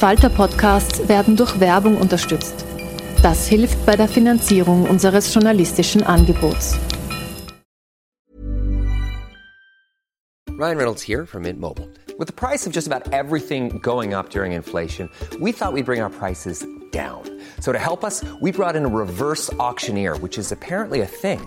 Falter-Podcasts werden durch Werbung unterstützt. Das hilft bei der Finanzierung unseres journalistischen Angebots. Ryan Reynolds here from Mint Mobile. With the price of just about everything going up during inflation, we thought we'd bring our prices down. So to help us, we brought in a reverse auctioneer, which is apparently a thing.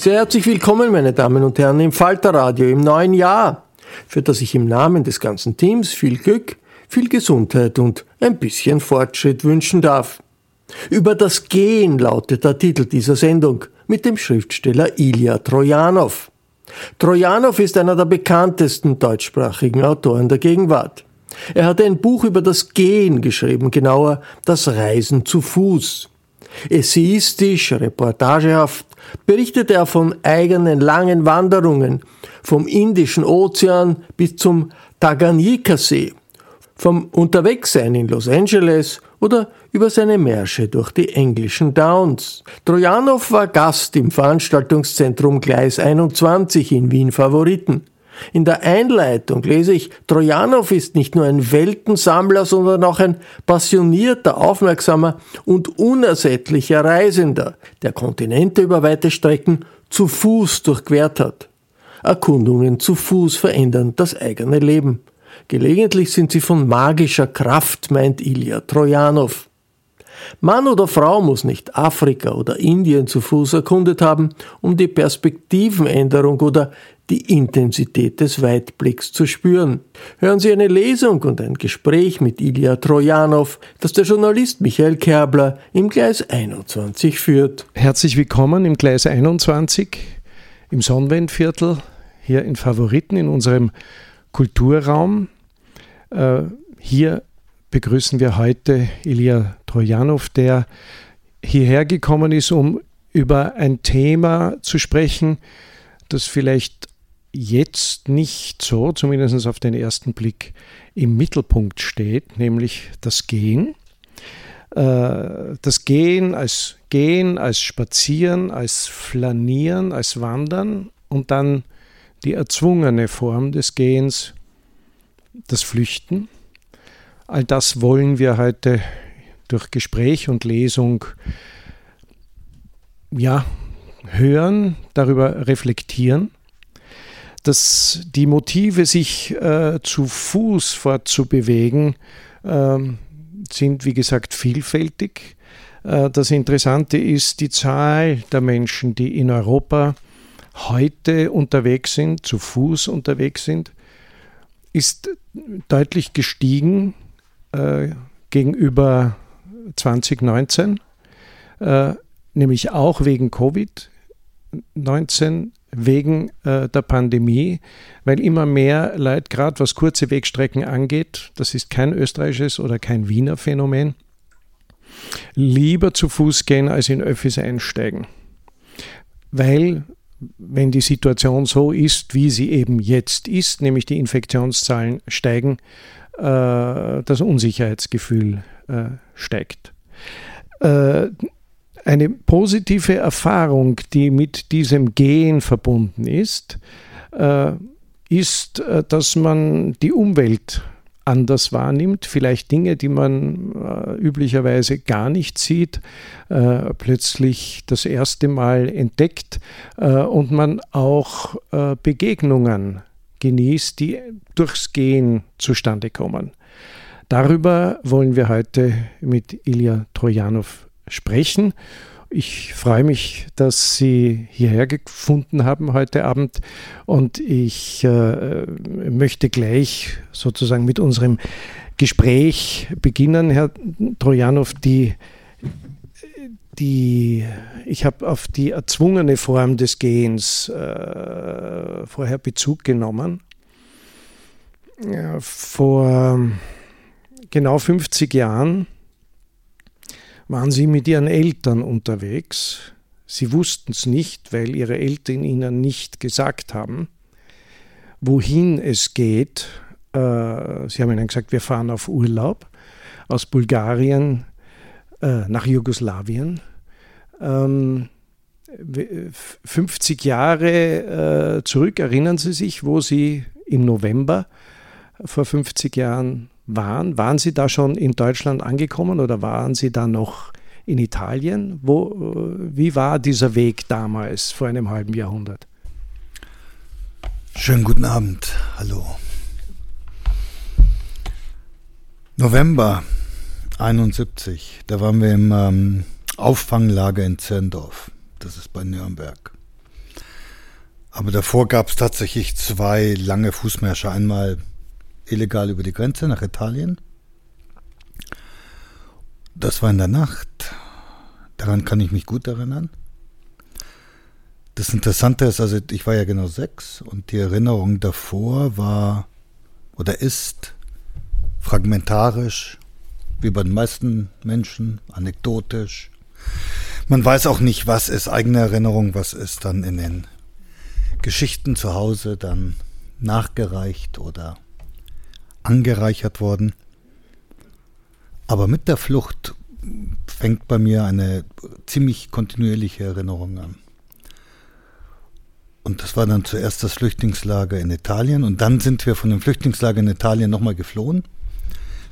Sehr herzlich willkommen, meine Damen und Herren, im Falterradio im neuen Jahr, für das ich im Namen des ganzen Teams viel Glück, viel Gesundheit und ein bisschen Fortschritt wünschen darf. Über das Gehen lautet der Titel dieser Sendung mit dem Schriftsteller Ilya Trojanow. Trojanow ist einer der bekanntesten deutschsprachigen Autoren der Gegenwart. Er hat ein Buch über das Gehen geschrieben, genauer das Reisen zu Fuß. Essayistisch, reportagehaft berichtet er von eigenen langen Wanderungen vom Indischen Ozean bis zum Tanganyika-See, vom Unterwegssein in Los Angeles oder über seine Märsche durch die englischen Downs. Trojanow war Gast im Veranstaltungszentrum Gleis 21 in Wien Favoriten. In der Einleitung lese ich, Trojanow ist nicht nur ein Weltensammler, sondern auch ein passionierter, aufmerksamer und unersättlicher Reisender, der Kontinente über weite Strecken zu Fuß durchquert hat. Erkundungen zu Fuß verändern das eigene Leben. Gelegentlich sind sie von magischer Kraft, meint Ilya Trojanow. Mann oder Frau muss nicht Afrika oder Indien zu Fuß erkundet haben, um die Perspektivenänderung oder die Intensität des Weitblicks zu spüren. Hören Sie eine Lesung und ein Gespräch mit Ilya Trojanow, das der Journalist Michael Kerbler im Gleis 21 führt. Herzlich willkommen im Gleis 21 im Sonnenwendviertel hier in Favoriten in unserem Kulturraum. Äh, hier begrüßen wir heute Ilya Trojanow, der hierher gekommen ist, um über ein Thema zu sprechen, das vielleicht jetzt nicht so, zumindest auf den ersten Blick, im Mittelpunkt steht, nämlich das Gehen. Äh, das Gehen als Gehen, als Spazieren, als Flanieren, als Wandern und dann die erzwungene Form des Gehens, das Flüchten. All das wollen wir heute durch Gespräch und Lesung ja, hören, darüber reflektieren dass die Motive, sich äh, zu Fuß fortzubewegen, äh, sind, wie gesagt, vielfältig. Äh, das Interessante ist die Zahl der Menschen, die in Europa heute unterwegs sind, zu Fuß unterwegs sind, ist deutlich gestiegen äh, gegenüber 2019, äh, nämlich auch wegen Covid-19 wegen äh, der Pandemie, weil immer mehr Leute, gerade was kurze Wegstrecken angeht, das ist kein österreichisches oder kein Wiener Phänomen, lieber zu Fuß gehen als in Öffis einsteigen. weil wenn die Situation so ist, wie sie eben jetzt ist, nämlich die Infektionszahlen steigen, das Unsicherheitsgefühl äh, steigt. Äh, eine positive Erfahrung, die mit diesem Gehen verbunden ist, ist, dass man die Umwelt anders wahrnimmt, vielleicht Dinge, die man äh, üblicherweise gar nicht sieht, äh, plötzlich das erste Mal entdeckt äh, und man auch äh, Begegnungen genießt, die durchs Gehen zustande kommen. Darüber wollen wir heute mit Ilya Trojanow sprechen ich freue mich, dass Sie hierher gefunden haben heute Abend und ich äh, möchte gleich sozusagen mit unserem Gespräch beginnen, Herr Trojanow. Die, die, ich habe auf die erzwungene Form des Gehens äh, vorher Bezug genommen. Vor genau 50 Jahren waren sie mit ihren Eltern unterwegs. Sie wussten es nicht, weil ihre Eltern ihnen nicht gesagt haben, wohin es geht. Äh, sie haben ihnen gesagt, wir fahren auf Urlaub aus Bulgarien äh, nach Jugoslawien. 50 ähm, Jahre äh, zurück erinnern Sie sich, wo Sie im November vor 50 Jahren waren. Waren Sie da schon in Deutschland angekommen oder waren Sie da noch in Italien? Wo, äh, wie war dieser Weg damals, vor einem halben Jahrhundert? Schönen guten Abend. Hallo. November 71, da waren wir im ähm, Auffanglager in Zirndorf. Das ist bei Nürnberg. Aber davor gab es tatsächlich zwei lange Fußmärsche. Einmal illegal über die Grenze nach Italien. Das war in der Nacht. Daran kann ich mich gut erinnern. Das Interessante ist, also ich war ja genau sechs und die Erinnerung davor war oder ist fragmentarisch, wie bei den meisten Menschen, anekdotisch. Man weiß auch nicht, was ist eigene Erinnerung, was ist dann in den Geschichten zu Hause dann nachgereicht oder angereichert worden. Aber mit der Flucht fängt bei mir eine ziemlich kontinuierliche Erinnerung an. Und das war dann zuerst das Flüchtlingslager in Italien und dann sind wir von dem Flüchtlingslager in Italien nochmal geflohen,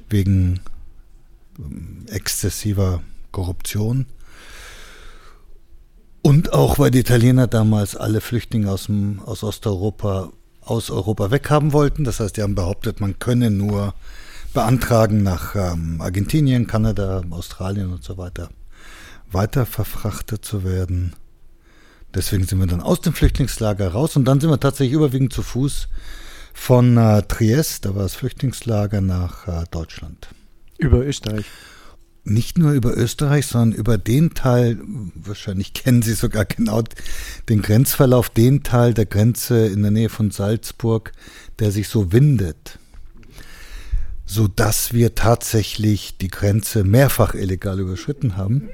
wegen ähm, exzessiver Korruption. Und auch weil die Italiener damals alle Flüchtlinge aus, dem, aus Osteuropa aus Europa weghaben wollten. Das heißt, die haben behauptet, man könne nur beantragen, nach ähm, Argentinien, Kanada, Australien und so weiter weiter verfrachtet zu werden. Deswegen sind wir dann aus dem Flüchtlingslager raus und dann sind wir tatsächlich überwiegend zu Fuß von äh, Triest, da war das Flüchtlingslager, nach äh, Deutschland. Über Österreich nicht nur über Österreich, sondern über den Teil, wahrscheinlich kennen Sie sogar genau den Grenzverlauf, den Teil der Grenze in der Nähe von Salzburg, der sich so windet, so dass wir tatsächlich die Grenze mehrfach illegal überschritten haben.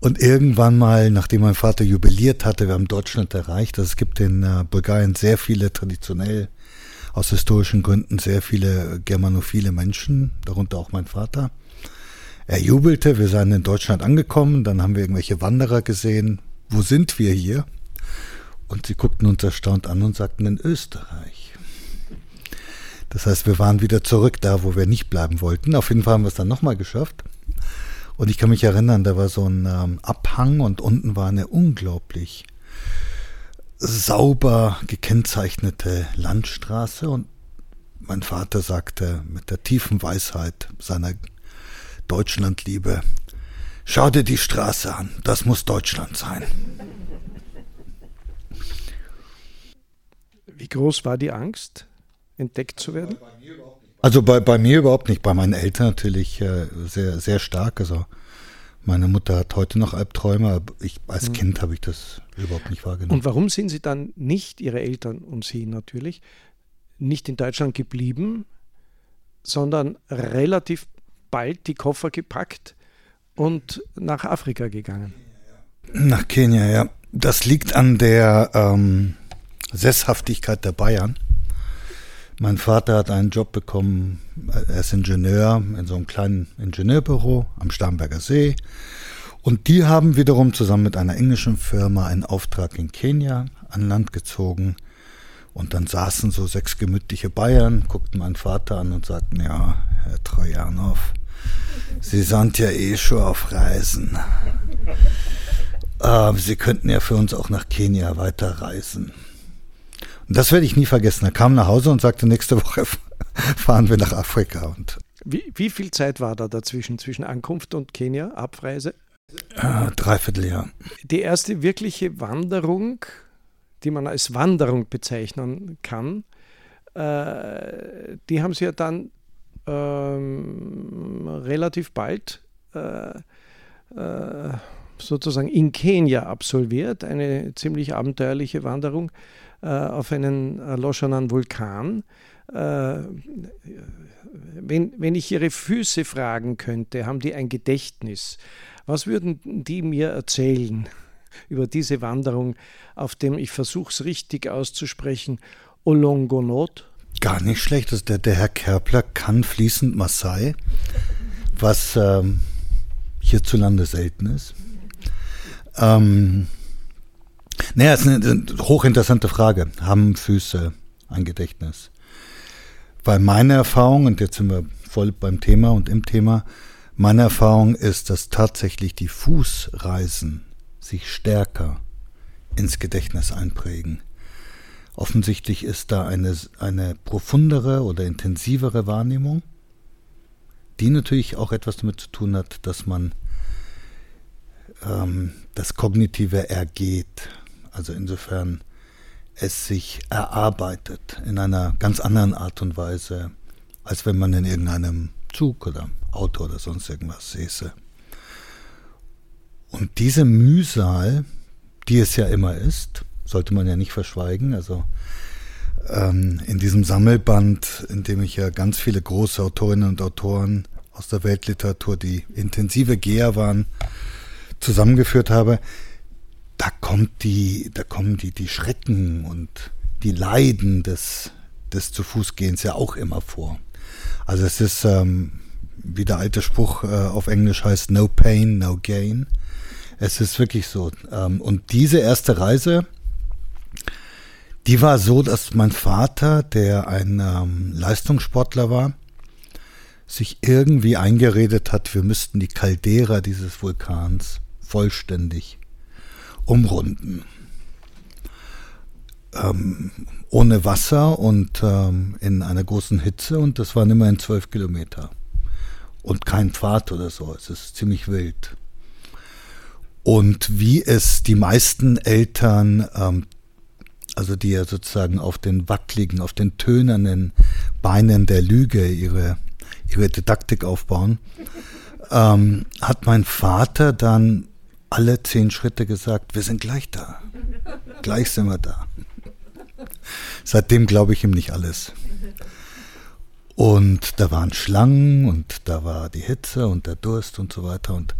Und irgendwann mal, nachdem mein Vater jubiliert hatte, wir haben Deutschland erreicht, also es gibt in äh, Bulgarien sehr viele traditionell aus historischen Gründen sehr viele germanophile Menschen, darunter auch mein Vater. Er jubelte, wir seien in Deutschland angekommen, dann haben wir irgendwelche Wanderer gesehen. Wo sind wir hier? Und sie guckten uns erstaunt an und sagten in Österreich. Das heißt, wir waren wieder zurück da, wo wir nicht bleiben wollten. Auf jeden Fall haben wir es dann nochmal geschafft. Und ich kann mich erinnern, da war so ein ähm, Abhang und unten war eine unglaublich sauber gekennzeichnete Landstraße und mein Vater sagte mit der tiefen Weisheit seiner Deutschlandliebe. Schau dir die Straße an, das muss Deutschland sein. Wie groß war die Angst, entdeckt zu werden? Also bei, bei mir überhaupt nicht, bei meinen Eltern natürlich äh, sehr, sehr stark. Also meine Mutter hat heute noch Albträume, aber ich, als mhm. Kind habe ich das überhaupt nicht wahrgenommen. Und warum sind Sie dann nicht, Ihre Eltern und Sie natürlich, nicht in Deutschland geblieben, sondern relativ bald die Koffer gepackt und nach Afrika gegangen. Nach Kenia, ja. Das liegt an der ähm, Sesshaftigkeit der Bayern. Mein Vater hat einen Job bekommen, er ist Ingenieur in so einem kleinen Ingenieurbüro am Starnberger See. Und die haben wiederum zusammen mit einer englischen Firma einen Auftrag in Kenia an Land gezogen. Und dann saßen so sechs gemütliche Bayern, guckten meinen Vater an und sagten, ja, Herr Trojanow, Sie sind ja eh schon auf Reisen. Äh, Sie könnten ja für uns auch nach Kenia weiterreisen. Und das werde ich nie vergessen. Er kam nach Hause und sagte, nächste Woche fahren wir nach Afrika. Und wie, wie viel Zeit war da dazwischen, zwischen Ankunft und Kenia, Abreise? Äh, dreiviertel Jahr. Die erste wirkliche Wanderung, die man als Wanderung bezeichnen kann, äh, die haben Sie ja dann ähm, relativ bald äh, äh, sozusagen in Kenia absolviert, eine ziemlich abenteuerliche Wanderung äh, auf einen erloschenen Vulkan. Äh, wenn, wenn ich Ihre Füße fragen könnte, haben die ein Gedächtnis? Was würden die mir erzählen über diese Wanderung auf dem, ich versuche es richtig auszusprechen, Olongonot? Gar nicht schlecht. Also der, der Herr Kerpler kann fließend Maasai, was ähm, hierzulande selten ist. Ähm, naja, ist eine, eine hochinteressante Frage. Haben Füße ein Gedächtnis? Weil meine Erfahrung, und jetzt sind wir voll beim Thema und im Thema, meine Erfahrung ist, dass tatsächlich die Fußreisen sich stärker ins Gedächtnis einprägen. Offensichtlich ist da eine, eine profundere oder intensivere Wahrnehmung, die natürlich auch etwas damit zu tun hat, dass man ähm, das Kognitive ergeht. Also insofern es sich erarbeitet in einer ganz anderen Art und Weise, als wenn man in irgendeinem Zug oder Auto oder sonst irgendwas säße. Und diese Mühsal, die es ja immer ist, sollte man ja nicht verschweigen. Also ähm, in diesem Sammelband, in dem ich ja ganz viele große Autorinnen und Autoren aus der Weltliteratur, die intensive Geher waren, zusammengeführt habe, da kommt die, da kommen die, die Schrecken und die Leiden des, des zu Fußgehens ja auch immer vor. Also es ist ähm, wie der alte Spruch äh, auf Englisch heißt, no pain, no gain. Es ist wirklich so. Ähm, und diese erste Reise, die war so, dass mein Vater, der ein ähm, Leistungssportler war, sich irgendwie eingeredet hat, wir müssten die Caldera dieses Vulkans vollständig umrunden. Ähm, ohne Wasser und ähm, in einer großen Hitze und das waren immerhin zwölf Kilometer und kein Pfad oder so. Es ist ziemlich wild. Und wie es die meisten Eltern, ähm, also die ja sozusagen auf den wackligen, auf den tönernen Beinen der Lüge ihre, ihre Didaktik aufbauen, ähm, hat mein Vater dann alle zehn Schritte gesagt, wir sind gleich da. Gleich sind wir da. Seitdem glaube ich ihm nicht alles. Und da waren Schlangen und da war die Hitze und der Durst und so weiter. Und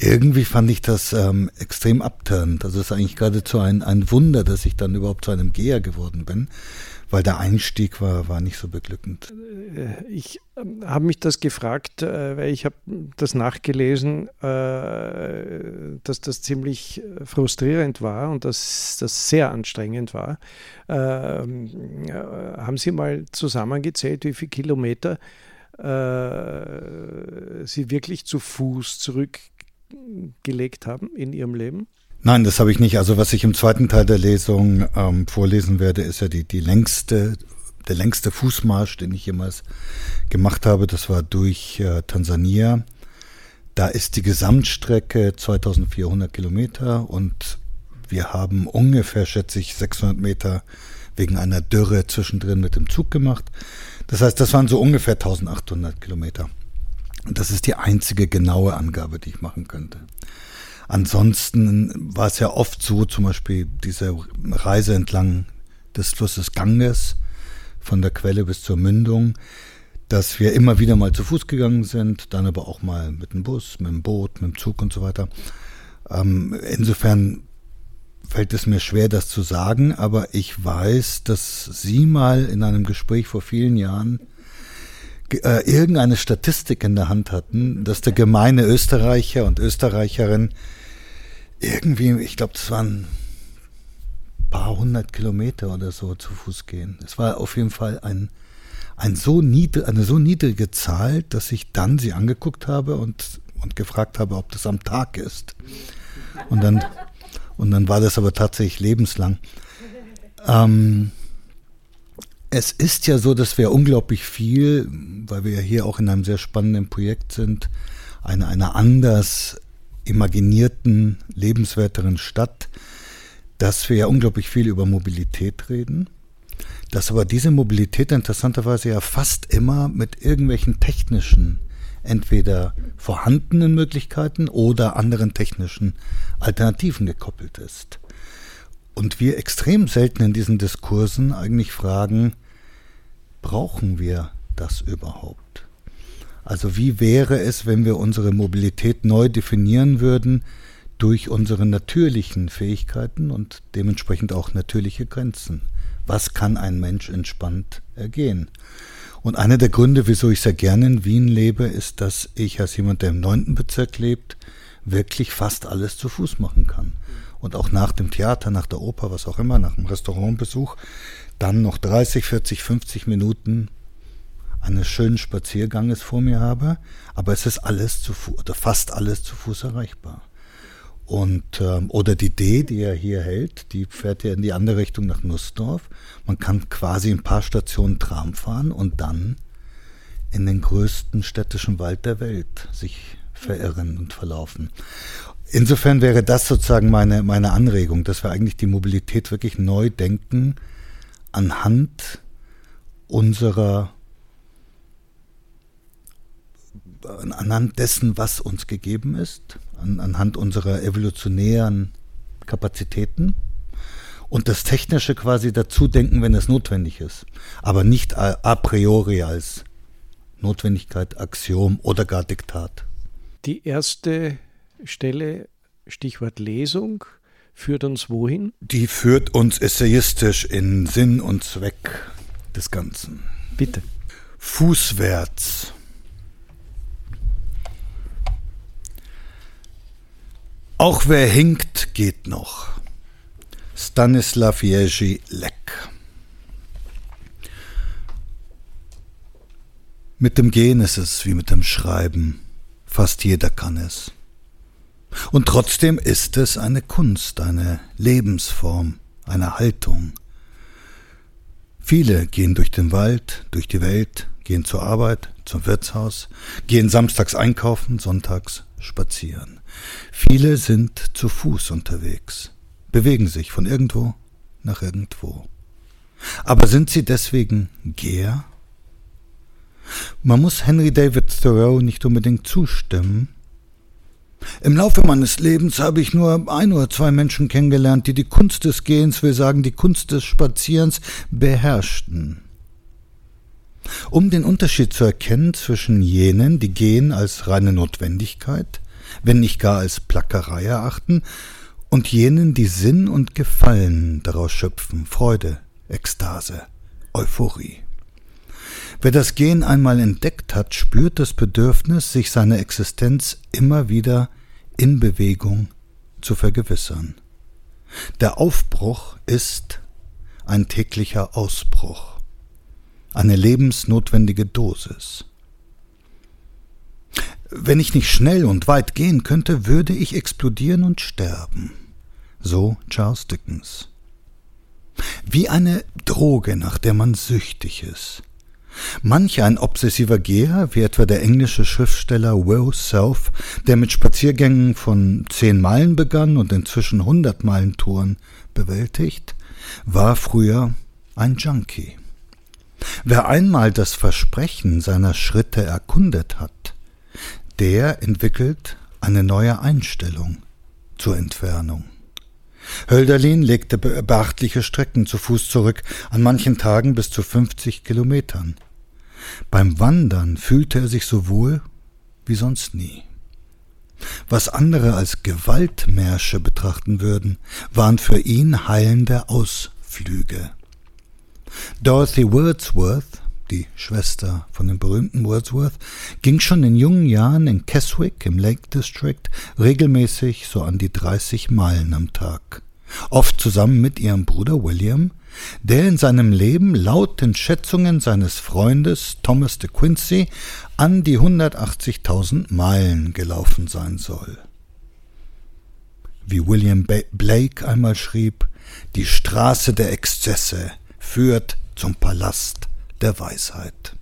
irgendwie fand ich das ähm, extrem abtörend. Also es ist eigentlich geradezu ein, ein Wunder, dass ich dann überhaupt zu einem Geher geworden bin, weil der Einstieg war, war nicht so beglückend. Äh, ich ähm, habe mich das gefragt, äh, weil ich habe das nachgelesen, äh, dass das ziemlich frustrierend war und dass das sehr anstrengend war. Ähm, haben Sie mal zusammengezählt, wie viele Kilometer Sie wirklich zu Fuß zurückgelegt haben in Ihrem Leben? Nein, das habe ich nicht. Also was ich im zweiten Teil der Lesung ähm, vorlesen werde, ist ja die, die längste, der längste Fußmarsch, den ich jemals gemacht habe. Das war durch äh, Tansania. Da ist die Gesamtstrecke 2400 Kilometer und wir haben ungefähr, schätze ich, 600 Meter wegen einer Dürre zwischendrin mit dem Zug gemacht. Das heißt, das waren so ungefähr 1800 Kilometer. Das ist die einzige genaue Angabe, die ich machen könnte. Ansonsten war es ja oft so, zum Beispiel diese Reise entlang des Flusses Ganges, von der Quelle bis zur Mündung, dass wir immer wieder mal zu Fuß gegangen sind, dann aber auch mal mit dem Bus, mit dem Boot, mit dem Zug und so weiter. Ähm, insofern fällt es mir schwer, das zu sagen, aber ich weiß, dass Sie mal in einem Gespräch vor vielen Jahren äh, irgendeine Statistik in der Hand hatten, dass der gemeine Österreicher und Österreicherin irgendwie, ich glaube, das waren ein paar hundert Kilometer oder so zu Fuß gehen. Es war auf jeden Fall ein, ein so niedrig, eine so niedrige Zahl, dass ich dann sie angeguckt habe und, und gefragt habe, ob das am Tag ist. Und dann, und dann war das aber tatsächlich lebenslang. Ähm, es ist ja so, dass wir unglaublich viel, weil wir ja hier auch in einem sehr spannenden Projekt sind, eine, eine anders imaginierten, lebenswerteren Stadt, dass wir ja unglaublich viel über Mobilität reden, dass aber diese Mobilität interessanterweise ja fast immer mit irgendwelchen technischen, entweder vorhandenen Möglichkeiten oder anderen technischen Alternativen gekoppelt ist. Und wir extrem selten in diesen Diskursen eigentlich fragen, brauchen wir das überhaupt? Also wie wäre es, wenn wir unsere Mobilität neu definieren würden durch unsere natürlichen Fähigkeiten und dementsprechend auch natürliche Grenzen? Was kann ein Mensch entspannt ergehen? Und einer der Gründe, wieso ich sehr gerne in Wien lebe, ist, dass ich als jemand, der im neunten Bezirk lebt, wirklich fast alles zu Fuß machen kann. Und auch nach dem Theater, nach der Oper, was auch immer, nach dem Restaurantbesuch, dann noch 30, 40, 50 Minuten eines schönen Spazierganges vor mir habe, aber es ist alles zu Fuß, oder fast alles zu Fuß erreichbar. Und, ähm, oder die D, die er hier hält, die fährt ja in die andere Richtung nach Nussdorf. Man kann quasi ein paar Stationen Tram fahren und dann in den größten städtischen Wald der Welt sich verirren und verlaufen. Insofern wäre das sozusagen meine, meine Anregung, dass wir eigentlich die Mobilität wirklich neu denken, anhand unserer anhand dessen, was uns gegeben ist, an, anhand unserer evolutionären Kapazitäten und das Technische quasi dazu denken, wenn es notwendig ist, aber nicht a, a priori als Notwendigkeit, Axiom oder gar Diktat. Die erste Stelle, Stichwort Lesung, führt uns wohin? Die führt uns essayistisch in Sinn und Zweck des Ganzen. Bitte. Fußwärts. Auch wer hinkt, geht noch. Stanislav Jerzy Lek. Mit dem Gehen ist es wie mit dem Schreiben. Fast jeder kann es. Und trotzdem ist es eine Kunst, eine Lebensform, eine Haltung. Viele gehen durch den Wald, durch die Welt, gehen zur Arbeit, zum Wirtshaus, gehen samstags einkaufen, sonntags spazieren. Viele sind zu Fuß unterwegs, bewegen sich von irgendwo nach irgendwo. Aber sind sie deswegen Geher? Man muss Henry David Thoreau nicht unbedingt zustimmen, im Laufe meines Lebens habe ich nur ein oder zwei Menschen kennengelernt, die die Kunst des Gehens, will sagen die Kunst des Spazierens, beherrschten. Um den Unterschied zu erkennen zwischen jenen, die Gehen als reine Notwendigkeit, wenn nicht gar als Plackerei erachten, und jenen, die Sinn und Gefallen daraus schöpfen, Freude, Ekstase, Euphorie. Wer das Gehen einmal entdeckt hat, spürt das Bedürfnis, sich seine Existenz immer wieder in Bewegung zu vergewissern. Der Aufbruch ist ein täglicher Ausbruch, eine lebensnotwendige Dosis. Wenn ich nicht schnell und weit gehen könnte, würde ich explodieren und sterben. So Charles Dickens. Wie eine Droge, nach der man süchtig ist. Manch ein obsessiver Geher, wie etwa der englische Schriftsteller Will Self, der mit Spaziergängen von zehn Meilen begann und inzwischen hundert Meilen Touren bewältigt, war früher ein Junkie. Wer einmal das Versprechen seiner Schritte erkundet hat, der entwickelt eine neue Einstellung zur Entfernung. Hölderlin legte beachtliche Strecken zu Fuß zurück, an manchen Tagen bis zu 50 Kilometern. Beim Wandern fühlte er sich so wohl wie sonst nie. Was andere als Gewaltmärsche betrachten würden, waren für ihn heilende Ausflüge. Dorothy Wordsworth, die Schwester von dem berühmten Wordsworth, ging schon in jungen Jahren in Keswick im Lake District regelmäßig so an die 30 Meilen am Tag. Oft zusammen mit ihrem Bruder William, der in seinem Leben laut den Schätzungen seines Freundes Thomas de Quincey an die 180.000 Meilen gelaufen sein soll. Wie William Blake einmal schrieb, die Straße der Exzesse führt zum Palast der Weisheit.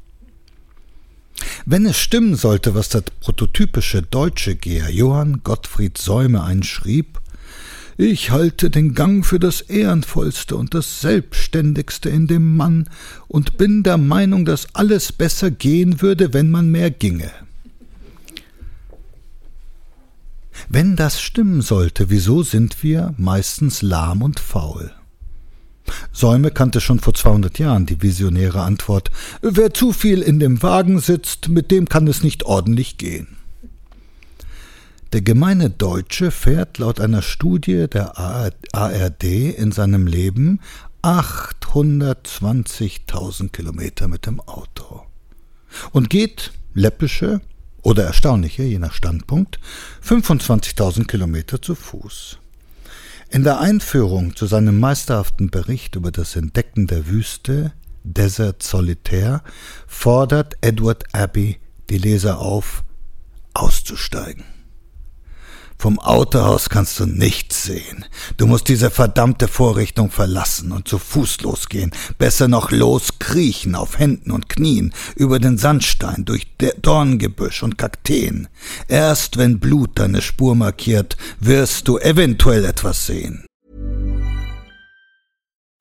Wenn es stimmen sollte, was der prototypische deutsche Geher Johann Gottfried Säume einschrieb, ich halte den Gang für das ehrenvollste und das selbstständigste in dem Mann und bin der Meinung, dass alles besser gehen würde, wenn man mehr ginge. Wenn das stimmen sollte, wieso sind wir meistens lahm und faul? Säume kannte schon vor 200 Jahren die visionäre Antwort: Wer zu viel in dem Wagen sitzt, mit dem kann es nicht ordentlich gehen. Der gemeine Deutsche fährt laut einer Studie der ARD in seinem Leben 820.000 Kilometer mit dem Auto und geht läppische oder erstaunliche, je nach Standpunkt, 25.000 Kilometer zu Fuß. In der Einführung zu seinem meisterhaften Bericht über das Entdecken der Wüste, Desert Solitaire, fordert Edward Abbey die Leser auf, auszusteigen. Vom Autohaus kannst du nichts sehen. Du musst diese verdammte Vorrichtung verlassen und zu Fuß losgehen. Besser noch loskriechen auf Händen und Knien über den Sandstein, durch Dorngebüsch und Kakteen. Erst wenn Blut deine Spur markiert, wirst du eventuell etwas sehen.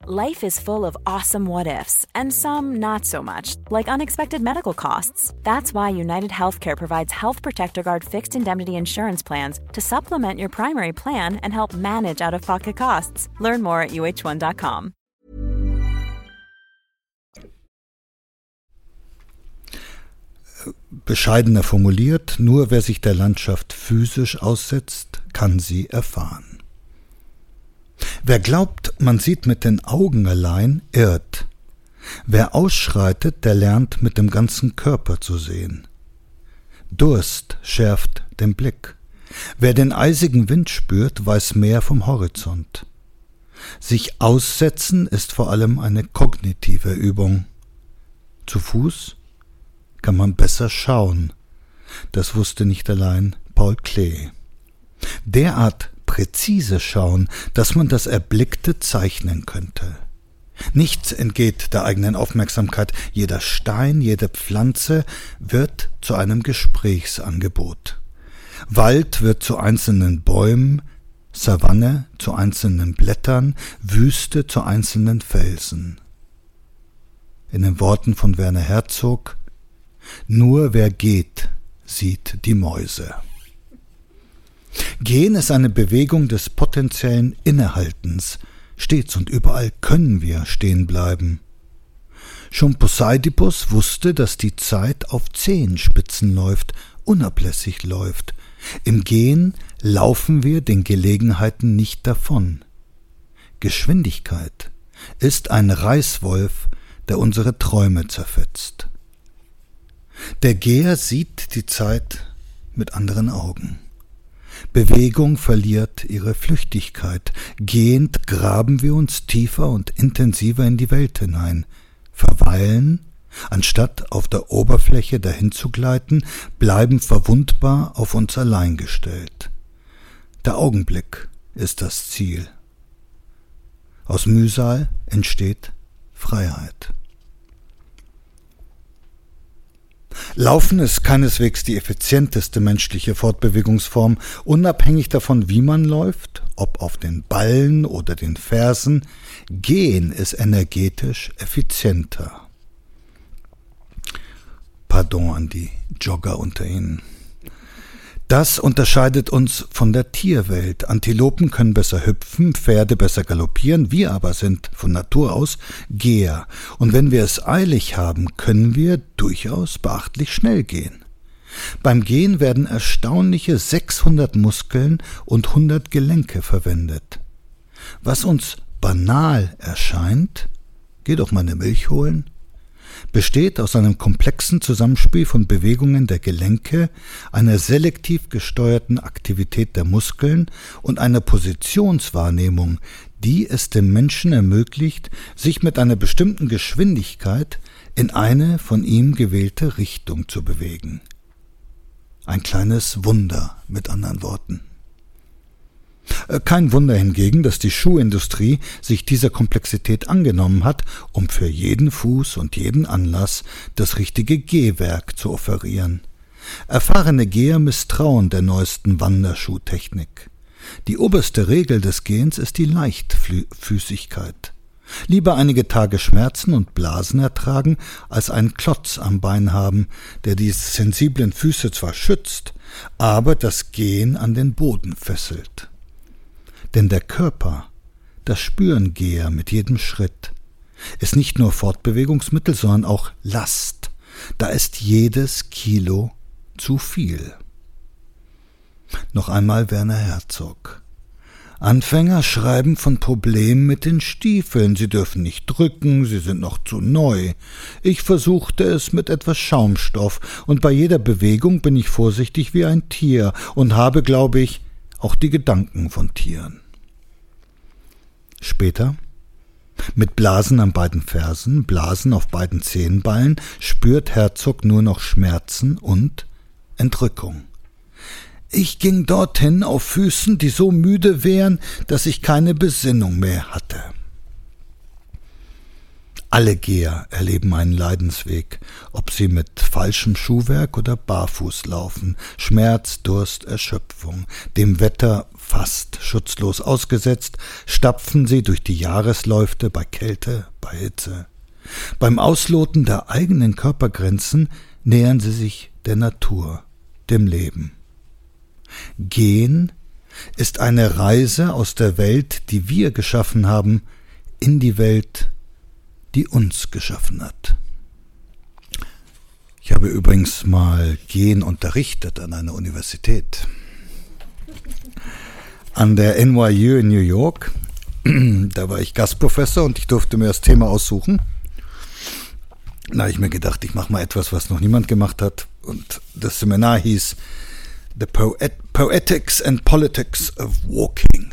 Life is full of awesome what ifs, and some not so much, like unexpected medical costs. That's why United Healthcare provides Health Protector Guard fixed indemnity insurance plans to supplement your primary plan and help manage out of pocket costs. Learn more at uh1.com. Bescheidener formuliert, nur wer sich der Landschaft physisch aussetzt, kann sie erfahren. Wer glaubt, man sieht mit den Augen allein, irrt. Wer ausschreitet, der lernt mit dem ganzen Körper zu sehen. Durst schärft den Blick. Wer den eisigen Wind spürt, weiß mehr vom Horizont. Sich aussetzen ist vor allem eine kognitive Übung. Zu Fuß kann man besser schauen. Das wusste nicht allein Paul Klee. Derart präzise schauen, dass man das Erblickte zeichnen könnte. Nichts entgeht der eigenen Aufmerksamkeit, jeder Stein, jede Pflanze wird zu einem Gesprächsangebot. Wald wird zu einzelnen Bäumen, Savanne zu einzelnen Blättern, Wüste zu einzelnen Felsen. In den Worten von Werner Herzog Nur wer geht, sieht die Mäuse. Gehen ist eine Bewegung des potenziellen Innehaltens. Stets und überall können wir stehen bleiben. Schon Poseidipus wusste, dass die Zeit auf Zehenspitzen läuft, unablässig läuft. Im Gehen laufen wir den Gelegenheiten nicht davon. Geschwindigkeit ist ein Reißwolf, der unsere Träume zerfetzt. Der Geher sieht die Zeit mit anderen Augen. Bewegung verliert ihre Flüchtigkeit. Gehend graben wir uns tiefer und intensiver in die Welt hinein, verweilen, anstatt auf der Oberfläche dahin zu gleiten, bleiben verwundbar auf uns allein gestellt. Der Augenblick ist das Ziel. Aus Mühsal entsteht Freiheit. Laufen ist keineswegs die effizienteste menschliche Fortbewegungsform, unabhängig davon, wie man läuft, ob auf den Ballen oder den Fersen, Gehen ist energetisch effizienter. Pardon an die Jogger unter Ihnen. Das unterscheidet uns von der Tierwelt. Antilopen können besser hüpfen, Pferde besser galoppieren, wir aber sind von Natur aus Geher. Und wenn wir es eilig haben, können wir durchaus beachtlich schnell gehen. Beim Gehen werden erstaunliche 600 Muskeln und 100 Gelenke verwendet. Was uns banal erscheint, geh doch mal eine Milch holen, besteht aus einem komplexen Zusammenspiel von Bewegungen der Gelenke, einer selektiv gesteuerten Aktivität der Muskeln und einer Positionswahrnehmung, die es dem Menschen ermöglicht, sich mit einer bestimmten Geschwindigkeit in eine von ihm gewählte Richtung zu bewegen. Ein kleines Wunder, mit anderen Worten. Äh, kein Wunder hingegen, dass die Schuhindustrie sich dieser Komplexität angenommen hat, um für jeden Fuß und jeden Anlass das richtige Gehwerk zu offerieren. Erfahrene Geher misstrauen der neuesten Wanderschuhtechnik. Die oberste Regel des Gehens ist die Leichtfüßigkeit. Lieber einige Tage Schmerzen und Blasen ertragen, als einen Klotz am Bein haben, der die sensiblen Füße zwar schützt, aber das Gehen an den Boden fesselt. Denn der Körper, das spüren Geher mit jedem Schritt, ist nicht nur Fortbewegungsmittel, sondern auch Last. Da ist jedes Kilo zu viel. Noch einmal Werner Herzog. Anfänger schreiben von Problemen mit den Stiefeln. Sie dürfen nicht drücken, sie sind noch zu neu. Ich versuchte es mit etwas Schaumstoff, und bei jeder Bewegung bin ich vorsichtig wie ein Tier und habe, glaube ich, auch die Gedanken von Tieren. Später mit Blasen an beiden Fersen, Blasen auf beiden Zehenballen, spürt Herzog nur noch Schmerzen und Entrückung. Ich ging dorthin auf Füßen, die so müde wären, dass ich keine Besinnung mehr hatte. Alle Geher erleben einen Leidensweg, ob sie mit falschem Schuhwerk oder barfuß laufen, Schmerz, Durst, Erschöpfung, dem Wetter fast schutzlos ausgesetzt, stapfen sie durch die Jahresläufte bei Kälte, bei Hitze. Beim Ausloten der eigenen Körpergrenzen nähern sie sich der Natur, dem Leben. Gehen ist eine Reise aus der Welt, die wir geschaffen haben, in die Welt, die uns geschaffen hat. Ich habe übrigens mal Gehen unterrichtet an einer Universität. An der NYU in New York. Da war ich Gastprofessor und ich durfte mir das Thema aussuchen. Da habe ich mir gedacht, ich mache mal etwas, was noch niemand gemacht hat. Und das Seminar hieß The Poet Poetics and Politics of Walking.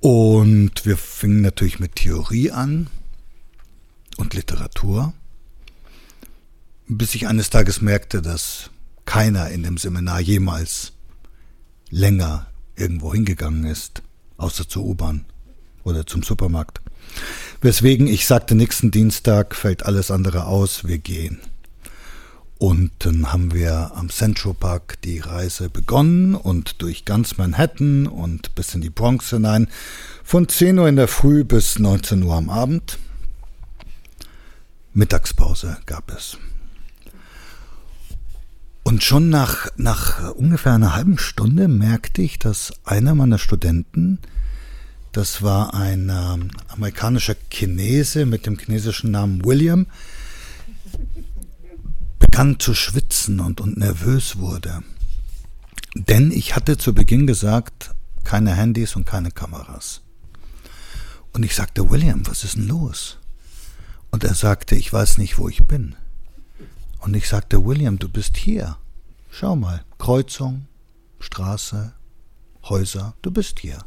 Und wir fingen natürlich mit Theorie an und Literatur, bis ich eines Tages merkte, dass keiner in dem Seminar jemals länger irgendwo hingegangen ist, außer zur U-Bahn oder zum Supermarkt. Weswegen ich sagte, nächsten Dienstag fällt alles andere aus, wir gehen. Und dann haben wir am Central Park die Reise begonnen und durch ganz Manhattan und bis in die Bronx hinein, von 10 Uhr in der Früh bis 19 Uhr am Abend. Mittagspause gab es. Und schon nach, nach ungefähr einer halben Stunde merkte ich, dass einer meiner Studenten, das war ein äh, amerikanischer Chinese mit dem chinesischen Namen William, begann zu schwitzen und, und nervös wurde. Denn ich hatte zu Beginn gesagt, keine Handys und keine Kameras. Und ich sagte, William, was ist denn los? Und er sagte, ich weiß nicht, wo ich bin. Und ich sagte, William, du bist hier. Schau mal, Kreuzung, Straße, Häuser, du bist hier.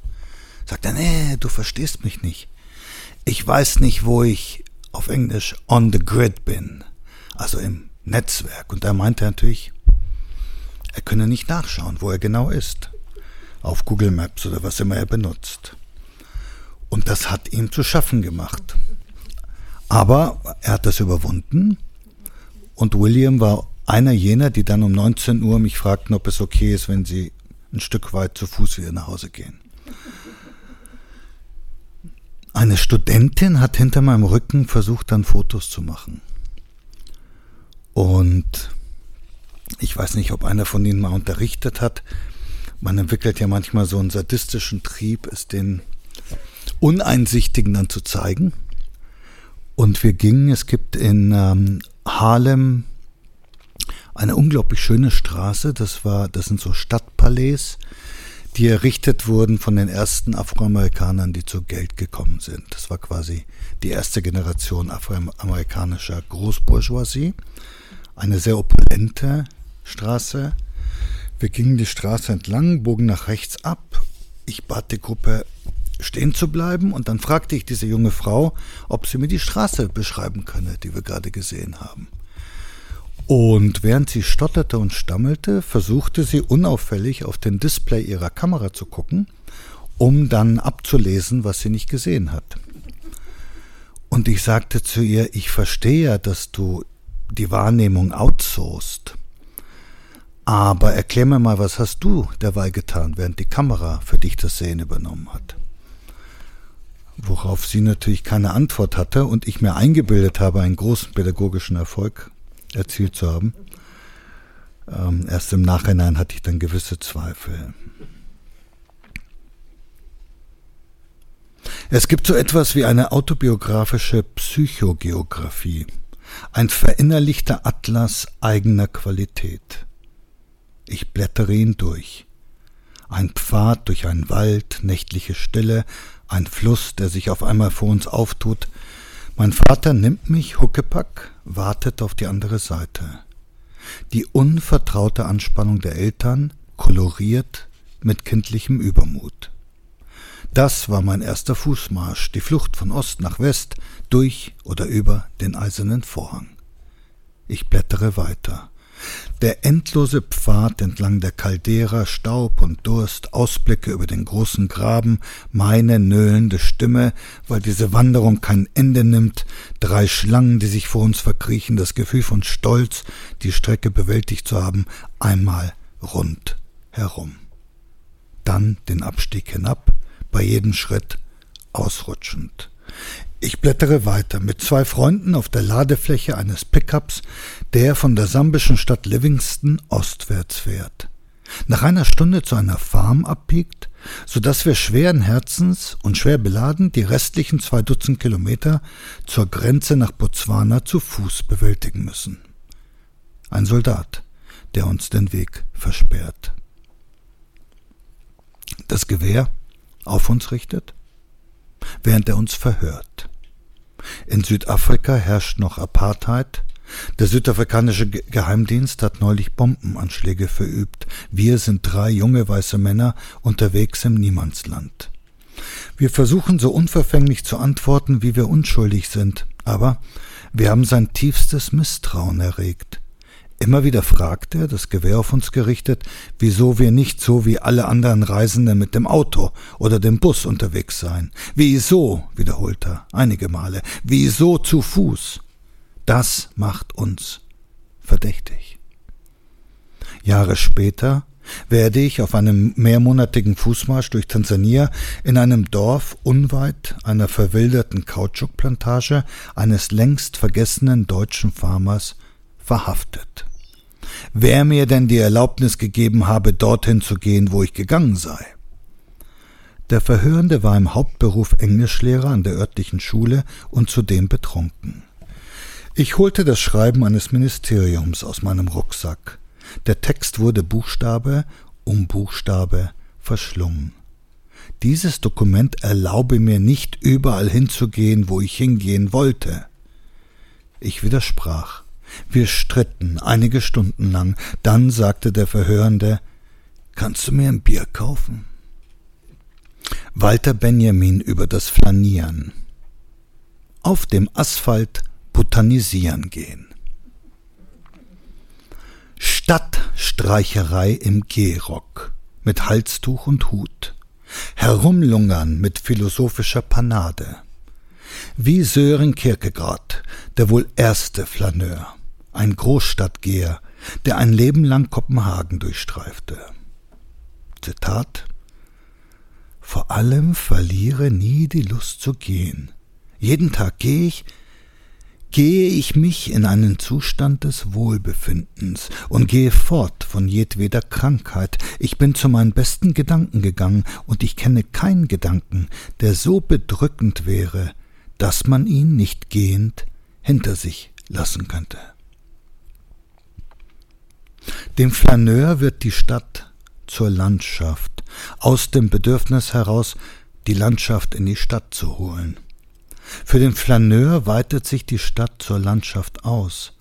Sagt er, nee, du verstehst mich nicht. Ich weiß nicht, wo ich auf Englisch on the grid bin, also im Netzwerk. Und da meinte er natürlich, er könne nicht nachschauen, wo er genau ist. Auf Google Maps oder was immer er benutzt. Und das hat ihm zu schaffen gemacht. Aber er hat das überwunden und William war einer jener, die dann um 19 Uhr mich fragten, ob es okay ist, wenn sie ein Stück weit zu Fuß wieder nach Hause gehen. Eine Studentin hat hinter meinem Rücken versucht, dann Fotos zu machen. Und ich weiß nicht, ob einer von Ihnen mal unterrichtet hat. Man entwickelt ja manchmal so einen sadistischen Trieb, es den Uneinsichtigen dann zu zeigen. Und wir gingen, es gibt in ähm, Harlem eine unglaublich schöne Straße. Das war, das sind so Stadtpalais, die errichtet wurden von den ersten Afroamerikanern, die zu Geld gekommen sind. Das war quasi die erste Generation afroamerikanischer Großbourgeoisie. Eine sehr opulente Straße. Wir gingen die Straße entlang, bogen nach rechts ab. Ich bat die Gruppe stehen zu bleiben und dann fragte ich diese junge Frau, ob sie mir die Straße beschreiben könne, die wir gerade gesehen haben. Und während sie stotterte und stammelte, versuchte sie unauffällig auf den Display ihrer Kamera zu gucken, um dann abzulesen, was sie nicht gesehen hat. Und ich sagte zu ihr, ich verstehe ja, dass du die Wahrnehmung outsourcest. Aber erklär mir mal, was hast du derweil getan, während die Kamera für dich das Sehen übernommen hat? Worauf sie natürlich keine Antwort hatte und ich mir eingebildet habe, einen großen pädagogischen Erfolg erzielt zu haben. Ähm, erst im Nachhinein hatte ich dann gewisse Zweifel. Es gibt so etwas wie eine autobiografische Psychogeographie, ein verinnerlichter Atlas eigener Qualität. Ich blättere ihn durch. Ein Pfad durch einen Wald, nächtliche Stille, ein Fluss, der sich auf einmal vor uns auftut, mein Vater nimmt mich Huckepack, wartet auf die andere Seite. Die unvertraute Anspannung der Eltern koloriert mit kindlichem Übermut. Das war mein erster Fußmarsch, die Flucht von Ost nach West, durch oder über den eisernen Vorhang. Ich blättere weiter. Der endlose Pfad entlang der Caldera, Staub und Durst, Ausblicke über den großen Graben, meine nöhlende Stimme, weil diese Wanderung kein Ende nimmt, drei Schlangen, die sich vor uns verkriechen, das Gefühl von Stolz, die Strecke bewältigt zu haben, einmal rund herum. Dann den Abstieg hinab, bei jedem Schritt ausrutschend. Ich blättere weiter mit zwei Freunden auf der Ladefläche eines Pickups, der von der sambischen Stadt Livingston ostwärts fährt. Nach einer Stunde zu einer Farm abbiegt, so dass wir schweren Herzens und schwer beladen die restlichen zwei Dutzend Kilometer zur Grenze nach Botswana zu Fuß bewältigen müssen. Ein Soldat, der uns den Weg versperrt. Das Gewehr auf uns richtet, während er uns verhört. In Südafrika herrscht noch Apartheid. Der südafrikanische Geheimdienst hat neulich Bombenanschläge verübt. Wir sind drei junge weiße Männer unterwegs im Niemandsland. Wir versuchen so unverfänglich zu antworten, wie wir unschuldig sind, aber wir haben sein tiefstes Misstrauen erregt. Immer wieder fragt er, das Gewehr auf uns gerichtet, wieso wir nicht so wie alle anderen Reisenden mit dem Auto oder dem Bus unterwegs seien. Wieso, wiederholt er einige Male, wieso zu Fuß? Das macht uns verdächtig. Jahre später werde ich auf einem mehrmonatigen Fußmarsch durch Tansania in einem Dorf unweit einer verwilderten Kautschukplantage eines längst vergessenen deutschen Farmers verhaftet wer mir denn die Erlaubnis gegeben habe, dorthin zu gehen, wo ich gegangen sei. Der Verhörende war im Hauptberuf Englischlehrer an der örtlichen Schule und zudem betrunken. Ich holte das Schreiben eines Ministeriums aus meinem Rucksack. Der Text wurde Buchstabe um Buchstabe verschlungen. Dieses Dokument erlaube mir nicht überall hinzugehen, wo ich hingehen wollte. Ich widersprach. Wir stritten einige Stunden lang. Dann sagte der Verhörende, Kannst du mir ein Bier kaufen? Walter Benjamin über das Flanieren. Auf dem Asphalt botanisieren gehen. Stadtstreicherei im Gehrock mit Halstuch und Hut. Herumlungern mit philosophischer Panade. Wie Sören Kierkegaard, der wohl erste Flaneur ein Großstadtgeher, der ein Leben lang Kopenhagen durchstreifte. Zitat Vor allem verliere nie die Lust zu gehen. Jeden Tag gehe ich, gehe ich mich in einen Zustand des Wohlbefindens und gehe fort von jedweder Krankheit. Ich bin zu meinen besten Gedanken gegangen, und ich kenne keinen Gedanken, der so bedrückend wäre, dass man ihn nicht gehend hinter sich lassen könnte. Dem Flaneur wird die Stadt zur Landschaft, aus dem Bedürfnis heraus, die Landschaft in die Stadt zu holen. Für den Flaneur weitet sich die Stadt zur Landschaft aus.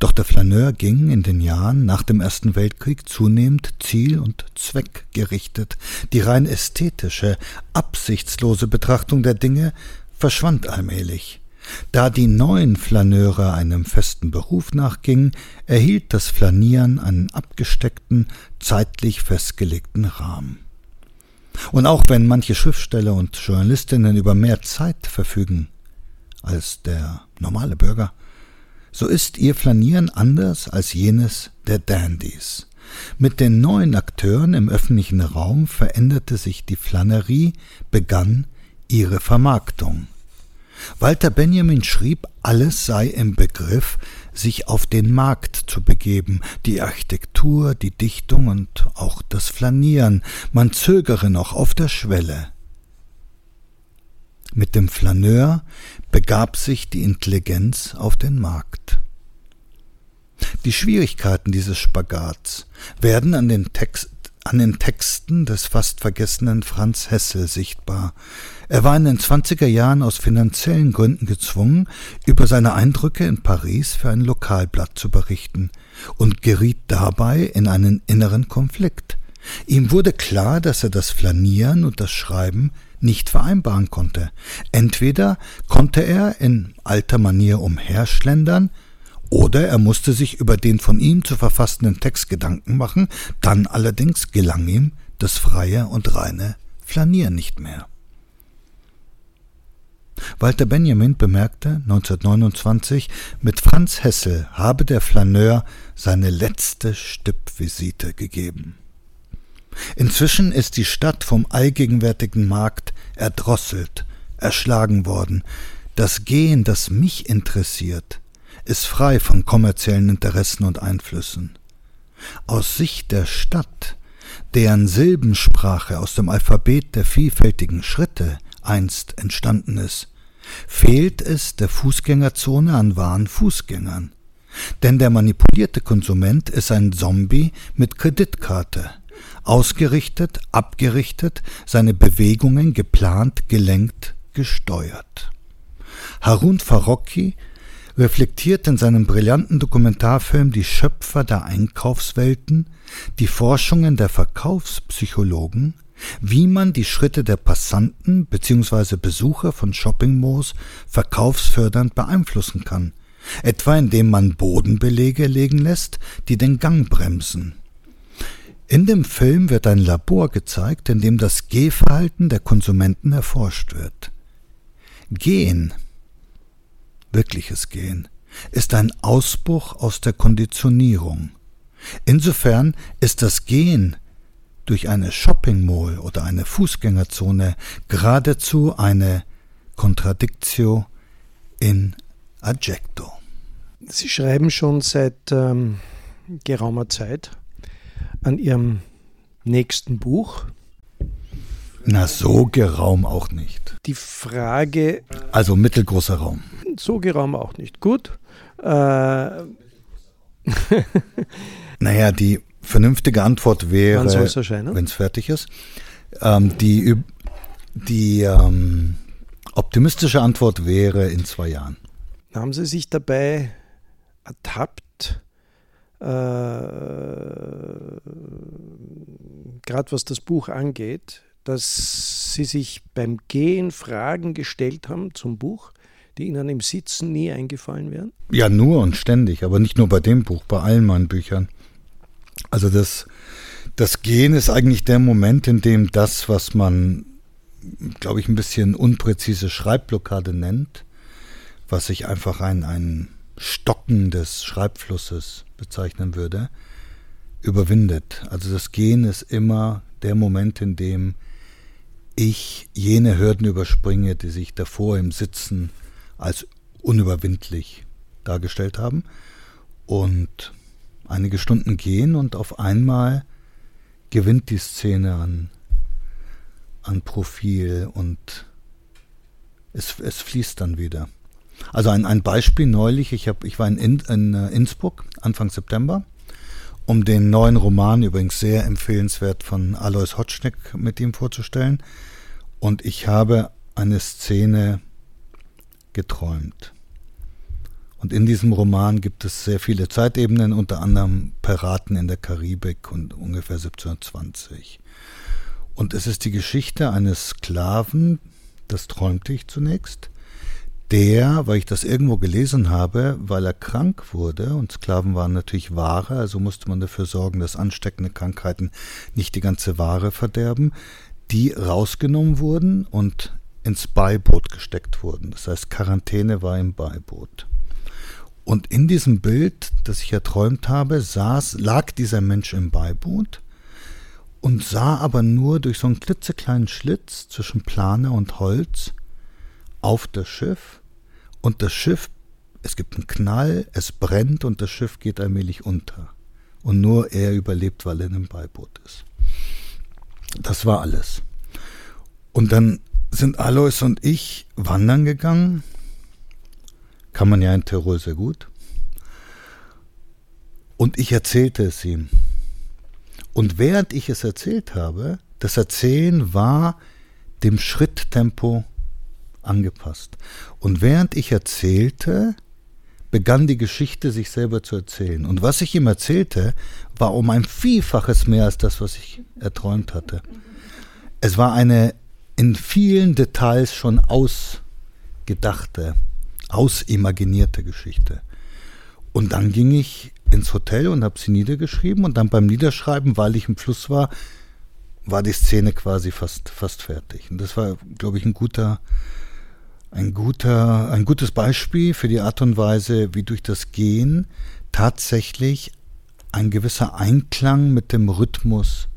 Doch der Flaneur ging in den Jahren nach dem Ersten Weltkrieg zunehmend ziel- und zweckgerichtet. Die rein ästhetische, absichtslose Betrachtung der Dinge verschwand allmählich. Da die neuen Flaneure einem festen Beruf nachgingen, erhielt das Flanieren einen abgesteckten, zeitlich festgelegten Rahmen. Und auch wenn manche Schriftsteller und Journalistinnen über mehr Zeit verfügen als der normale Bürger, so ist ihr Flanieren anders als jenes der Dandys. Mit den neuen Akteuren im öffentlichen Raum veränderte sich die Flanerie, begann ihre Vermarktung. Walter Benjamin schrieb, alles sei im Begriff, sich auf den Markt zu begeben, die Architektur, die Dichtung und auch das Flanieren, man zögere noch auf der Schwelle. Mit dem Flaneur begab sich die Intelligenz auf den Markt. Die Schwierigkeiten dieses Spagats werden an den, Text, an den Texten des fast vergessenen Franz Hessel sichtbar. Er war in den zwanziger Jahren aus finanziellen Gründen gezwungen, über seine Eindrücke in Paris für ein Lokalblatt zu berichten und geriet dabei in einen inneren Konflikt. Ihm wurde klar, dass er das Flanieren und das Schreiben nicht vereinbaren konnte. Entweder konnte er in alter Manier umherschlendern, oder er musste sich über den von ihm zu verfassenden Text Gedanken machen, dann allerdings gelang ihm das freie und reine Flanieren nicht mehr. Walter Benjamin bemerkte 1929, mit Franz Hessel habe der Flaneur seine letzte Stippvisite gegeben. Inzwischen ist die Stadt vom allgegenwärtigen Markt erdrosselt, erschlagen worden. Das Gehen, das mich interessiert, ist frei von kommerziellen Interessen und Einflüssen. Aus Sicht der Stadt, deren Silbensprache aus dem Alphabet der vielfältigen Schritte einst entstanden ist, fehlt es der Fußgängerzone an wahren Fußgängern. Denn der manipulierte Konsument ist ein Zombie mit Kreditkarte, ausgerichtet, abgerichtet, seine Bewegungen geplant, gelenkt, gesteuert. Harun Farocki reflektiert in seinem brillanten Dokumentarfilm die Schöpfer der Einkaufswelten, die Forschungen der Verkaufspsychologen, wie man die Schritte der Passanten bzw. Besucher von Shoppingmalls verkaufsfördernd beeinflussen kann, etwa indem man Bodenbelege legen lässt, die den Gang bremsen in dem Film wird ein Labor gezeigt, in dem das Gehverhalten der Konsumenten erforscht wird. Gehen, wirkliches Gehen, ist ein Ausbruch aus der Konditionierung. Insofern ist das Gehen durch eine Shopping Mall oder eine Fußgängerzone geradezu eine Contradictio in adjecto. Sie schreiben schon seit ähm, geraumer Zeit an Ihrem nächsten Buch. Na, so geraum auch nicht. Die Frage. Also mittelgroßer Raum. So geraum auch nicht. Gut. Äh, naja, die vernünftige Antwort wäre, wenn es fertig ist, ähm, die, die ähm, optimistische Antwort wäre in zwei Jahren. Haben Sie sich dabei ertappt, äh, gerade was das Buch angeht, dass Sie sich beim Gehen Fragen gestellt haben zum Buch, die Ihnen im Sitzen nie eingefallen wären? Ja, nur und ständig, aber nicht nur bei dem Buch, bei allen meinen Büchern. Also das, das Gehen ist eigentlich der Moment, in dem das, was man, glaube ich, ein bisschen unpräzise Schreibblockade nennt, was sich einfach ein, ein Stocken des Schreibflusses bezeichnen würde, überwindet. Also das Gehen ist immer der Moment, in dem ich jene Hürden überspringe, die sich davor im Sitzen als unüberwindlich dargestellt haben und einige Stunden gehen und auf einmal gewinnt die Szene an, an Profil und es, es fließt dann wieder. Also ein, ein Beispiel neulich, ich, hab, ich war in, in, in äh, Innsbruck Anfang September, um den neuen Roman, übrigens sehr empfehlenswert, von Alois Hotschneck mit ihm vorzustellen. Und ich habe eine Szene geträumt. Und in diesem Roman gibt es sehr viele Zeitebenen, unter anderem Piraten in der Karibik und ungefähr 1720. Und es ist die Geschichte eines Sklaven, das träumte ich zunächst, der, weil ich das irgendwo gelesen habe, weil er krank wurde, und Sklaven waren natürlich Ware, also musste man dafür sorgen, dass ansteckende Krankheiten nicht die ganze Ware verderben, die rausgenommen wurden und ins Beiboot gesteckt wurden. Das heißt, Quarantäne war im Beiboot. Und in diesem Bild, das ich erträumt habe, saß, lag dieser Mensch im Beiboot und sah aber nur durch so einen klitzekleinen Schlitz zwischen Plane und Holz auf das Schiff und das Schiff, es gibt einen Knall, es brennt und das Schiff geht allmählich unter. Und nur er überlebt, weil er in einem Beiboot ist. Das war alles. Und dann sind Alois und ich wandern gegangen. Kann man ja in Tirol sehr gut. Und ich erzählte es ihm. Und während ich es erzählt habe, das Erzählen war dem Schritttempo angepasst. Und während ich erzählte, begann die Geschichte sich selber zu erzählen. Und was ich ihm erzählte, war um ein Vielfaches mehr als das, was ich erträumt hatte. Es war eine in vielen Details schon ausgedachte, ausimaginierte Geschichte. Und dann ging ich ins Hotel und habe sie niedergeschrieben und dann beim Niederschreiben, weil ich im Fluss war, war die Szene quasi fast, fast fertig. Und das war, glaube ich, ein guter, ein guter, ein gutes Beispiel für die Art und Weise, wie durch das Gehen tatsächlich ein gewisser Einklang mit dem Rhythmus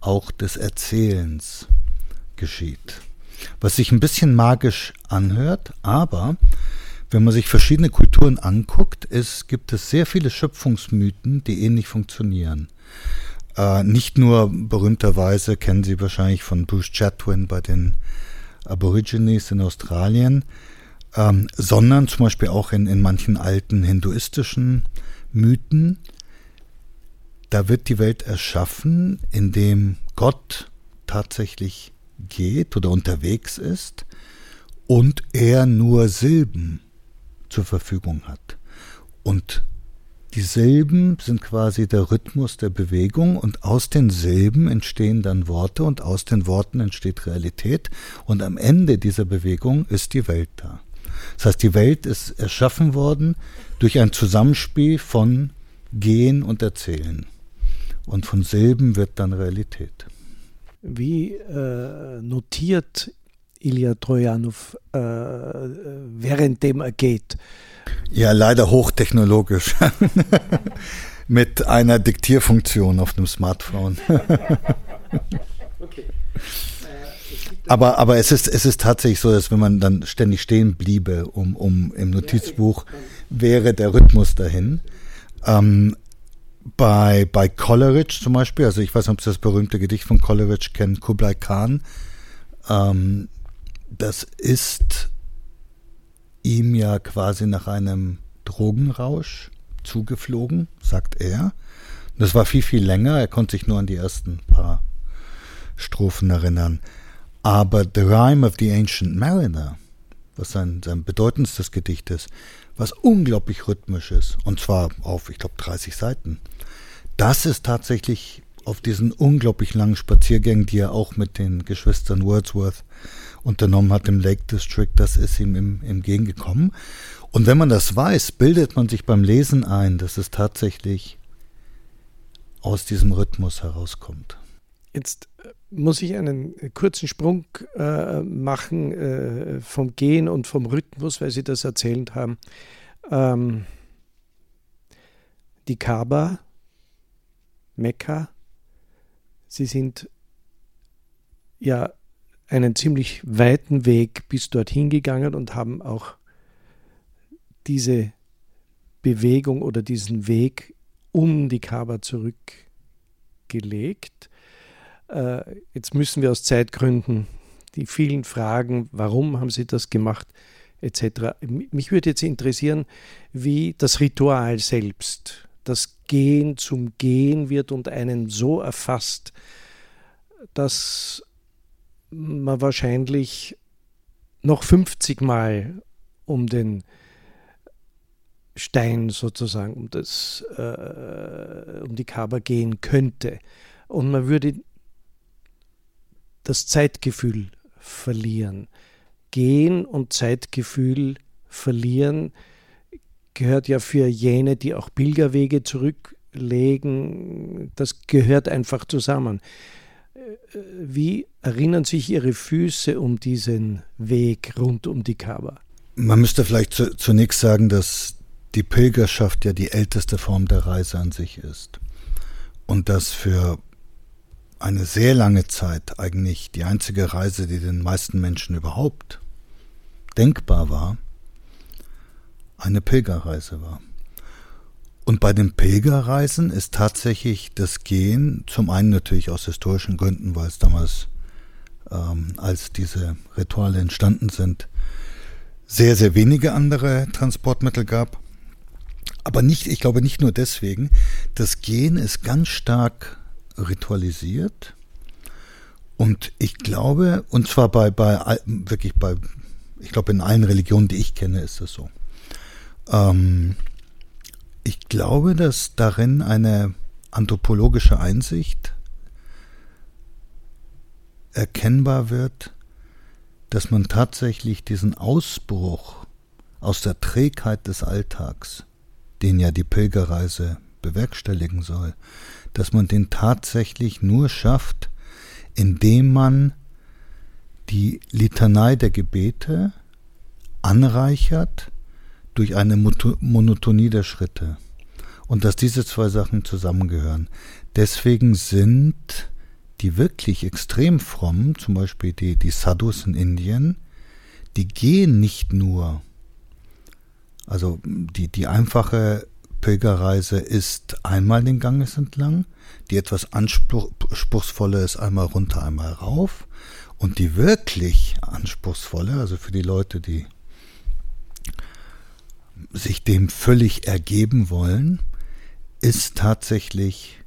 auch des Erzählens geschieht. Was sich ein bisschen magisch anhört, aber wenn man sich verschiedene Kulturen anguckt, es gibt es sehr viele Schöpfungsmythen, die ähnlich funktionieren. Äh, nicht nur berühmterweise kennen Sie wahrscheinlich von Bruce Chatwin bei den Aborigines in Australien, ähm, sondern zum Beispiel auch in, in manchen alten hinduistischen Mythen. Da wird die Welt erschaffen, indem Gott tatsächlich geht oder unterwegs ist und er nur Silben zur Verfügung hat. Und die Silben sind quasi der Rhythmus der Bewegung und aus den Silben entstehen dann Worte und aus den Worten entsteht Realität und am Ende dieser Bewegung ist die Welt da. Das heißt, die Welt ist erschaffen worden durch ein Zusammenspiel von Gehen und Erzählen. Und von Silben wird dann Realität. Wie äh, notiert Ilya Trojanow äh, währenddem er geht? Ja, leider hochtechnologisch. Mit einer Diktierfunktion auf einem Smartphone. okay. Aber, aber es, ist, es ist tatsächlich so, dass wenn man dann ständig stehen bliebe, um, um im Notizbuch, wäre der Rhythmus dahin. Ähm, bei, bei Coleridge zum Beispiel, also ich weiß nicht, ob Sie das berühmte Gedicht von Coleridge kennen, Kublai Khan, ähm, das ist ihm ja quasi nach einem Drogenrausch zugeflogen, sagt er. Das war viel, viel länger, er konnte sich nur an die ersten paar Strophen erinnern. Aber The Rhyme of the Ancient Mariner, was sein, sein bedeutendstes Gedicht ist, was unglaublich rhythmisch ist, und zwar auf, ich glaube, 30 Seiten, das ist tatsächlich auf diesen unglaublich langen Spaziergängen, die er auch mit den Geschwistern Wordsworth unternommen hat im Lake District, das ist ihm im, entgegengekommen. Und wenn man das weiß, bildet man sich beim Lesen ein, dass es tatsächlich aus diesem Rhythmus herauskommt. Jetzt äh, muss ich einen kurzen Sprung äh, machen äh, vom Gehen und vom Rhythmus, weil Sie das erzählt haben. Ähm, die Kaaba, Mekka, Sie sind ja einen ziemlich weiten Weg bis dorthin gegangen und haben auch diese Bewegung oder diesen Weg um die Kaaba zurückgelegt. Äh, jetzt müssen wir aus Zeitgründen die vielen Fragen, warum haben Sie das gemacht, etc. Mich würde jetzt interessieren, wie das Ritual selbst, das Gehen zum Gehen wird und einen so erfasst, dass man wahrscheinlich noch 50 Mal um den Stein sozusagen, um, das, äh, um die Kaber gehen könnte. Und man würde das Zeitgefühl verlieren. Gehen und Zeitgefühl verlieren gehört ja für jene, die auch Pilgerwege zurücklegen, das gehört einfach zusammen. Wie erinnern sich Ihre Füße um diesen Weg rund um die Kaaba? Man müsste vielleicht zu, zunächst sagen, dass die Pilgerschaft ja die älteste Form der Reise an sich ist. Und dass für eine sehr lange Zeit eigentlich die einzige Reise, die den meisten Menschen überhaupt denkbar war, eine Pilgerreise war. Und bei den Pilgerreisen ist tatsächlich das Gehen, zum einen natürlich aus historischen Gründen, weil es damals, ähm, als diese Rituale entstanden sind, sehr, sehr wenige andere Transportmittel gab. Aber nicht, ich glaube nicht nur deswegen. Das Gehen ist ganz stark ritualisiert. Und ich glaube, und zwar bei, bei wirklich bei, ich glaube, in allen Religionen, die ich kenne, ist das so. Ähm, ich glaube, dass darin eine anthropologische Einsicht erkennbar wird, dass man tatsächlich diesen Ausbruch aus der Trägheit des Alltags, den ja die Pilgerreise bewerkstelligen soll, dass man den tatsächlich nur schafft, indem man die Litanei der Gebete anreichert durch eine Monotonie der Schritte. Und dass diese zwei Sachen zusammengehören. Deswegen sind die wirklich extrem frommen, zum Beispiel die, die Sadhus in Indien, die gehen nicht nur, also die, die einfache Pilgerreise ist einmal den Ganges entlang, die etwas anspruchsvolle ist einmal runter, einmal rauf und die wirklich anspruchsvolle, also für die Leute, die sich dem völlig ergeben wollen, ist tatsächlich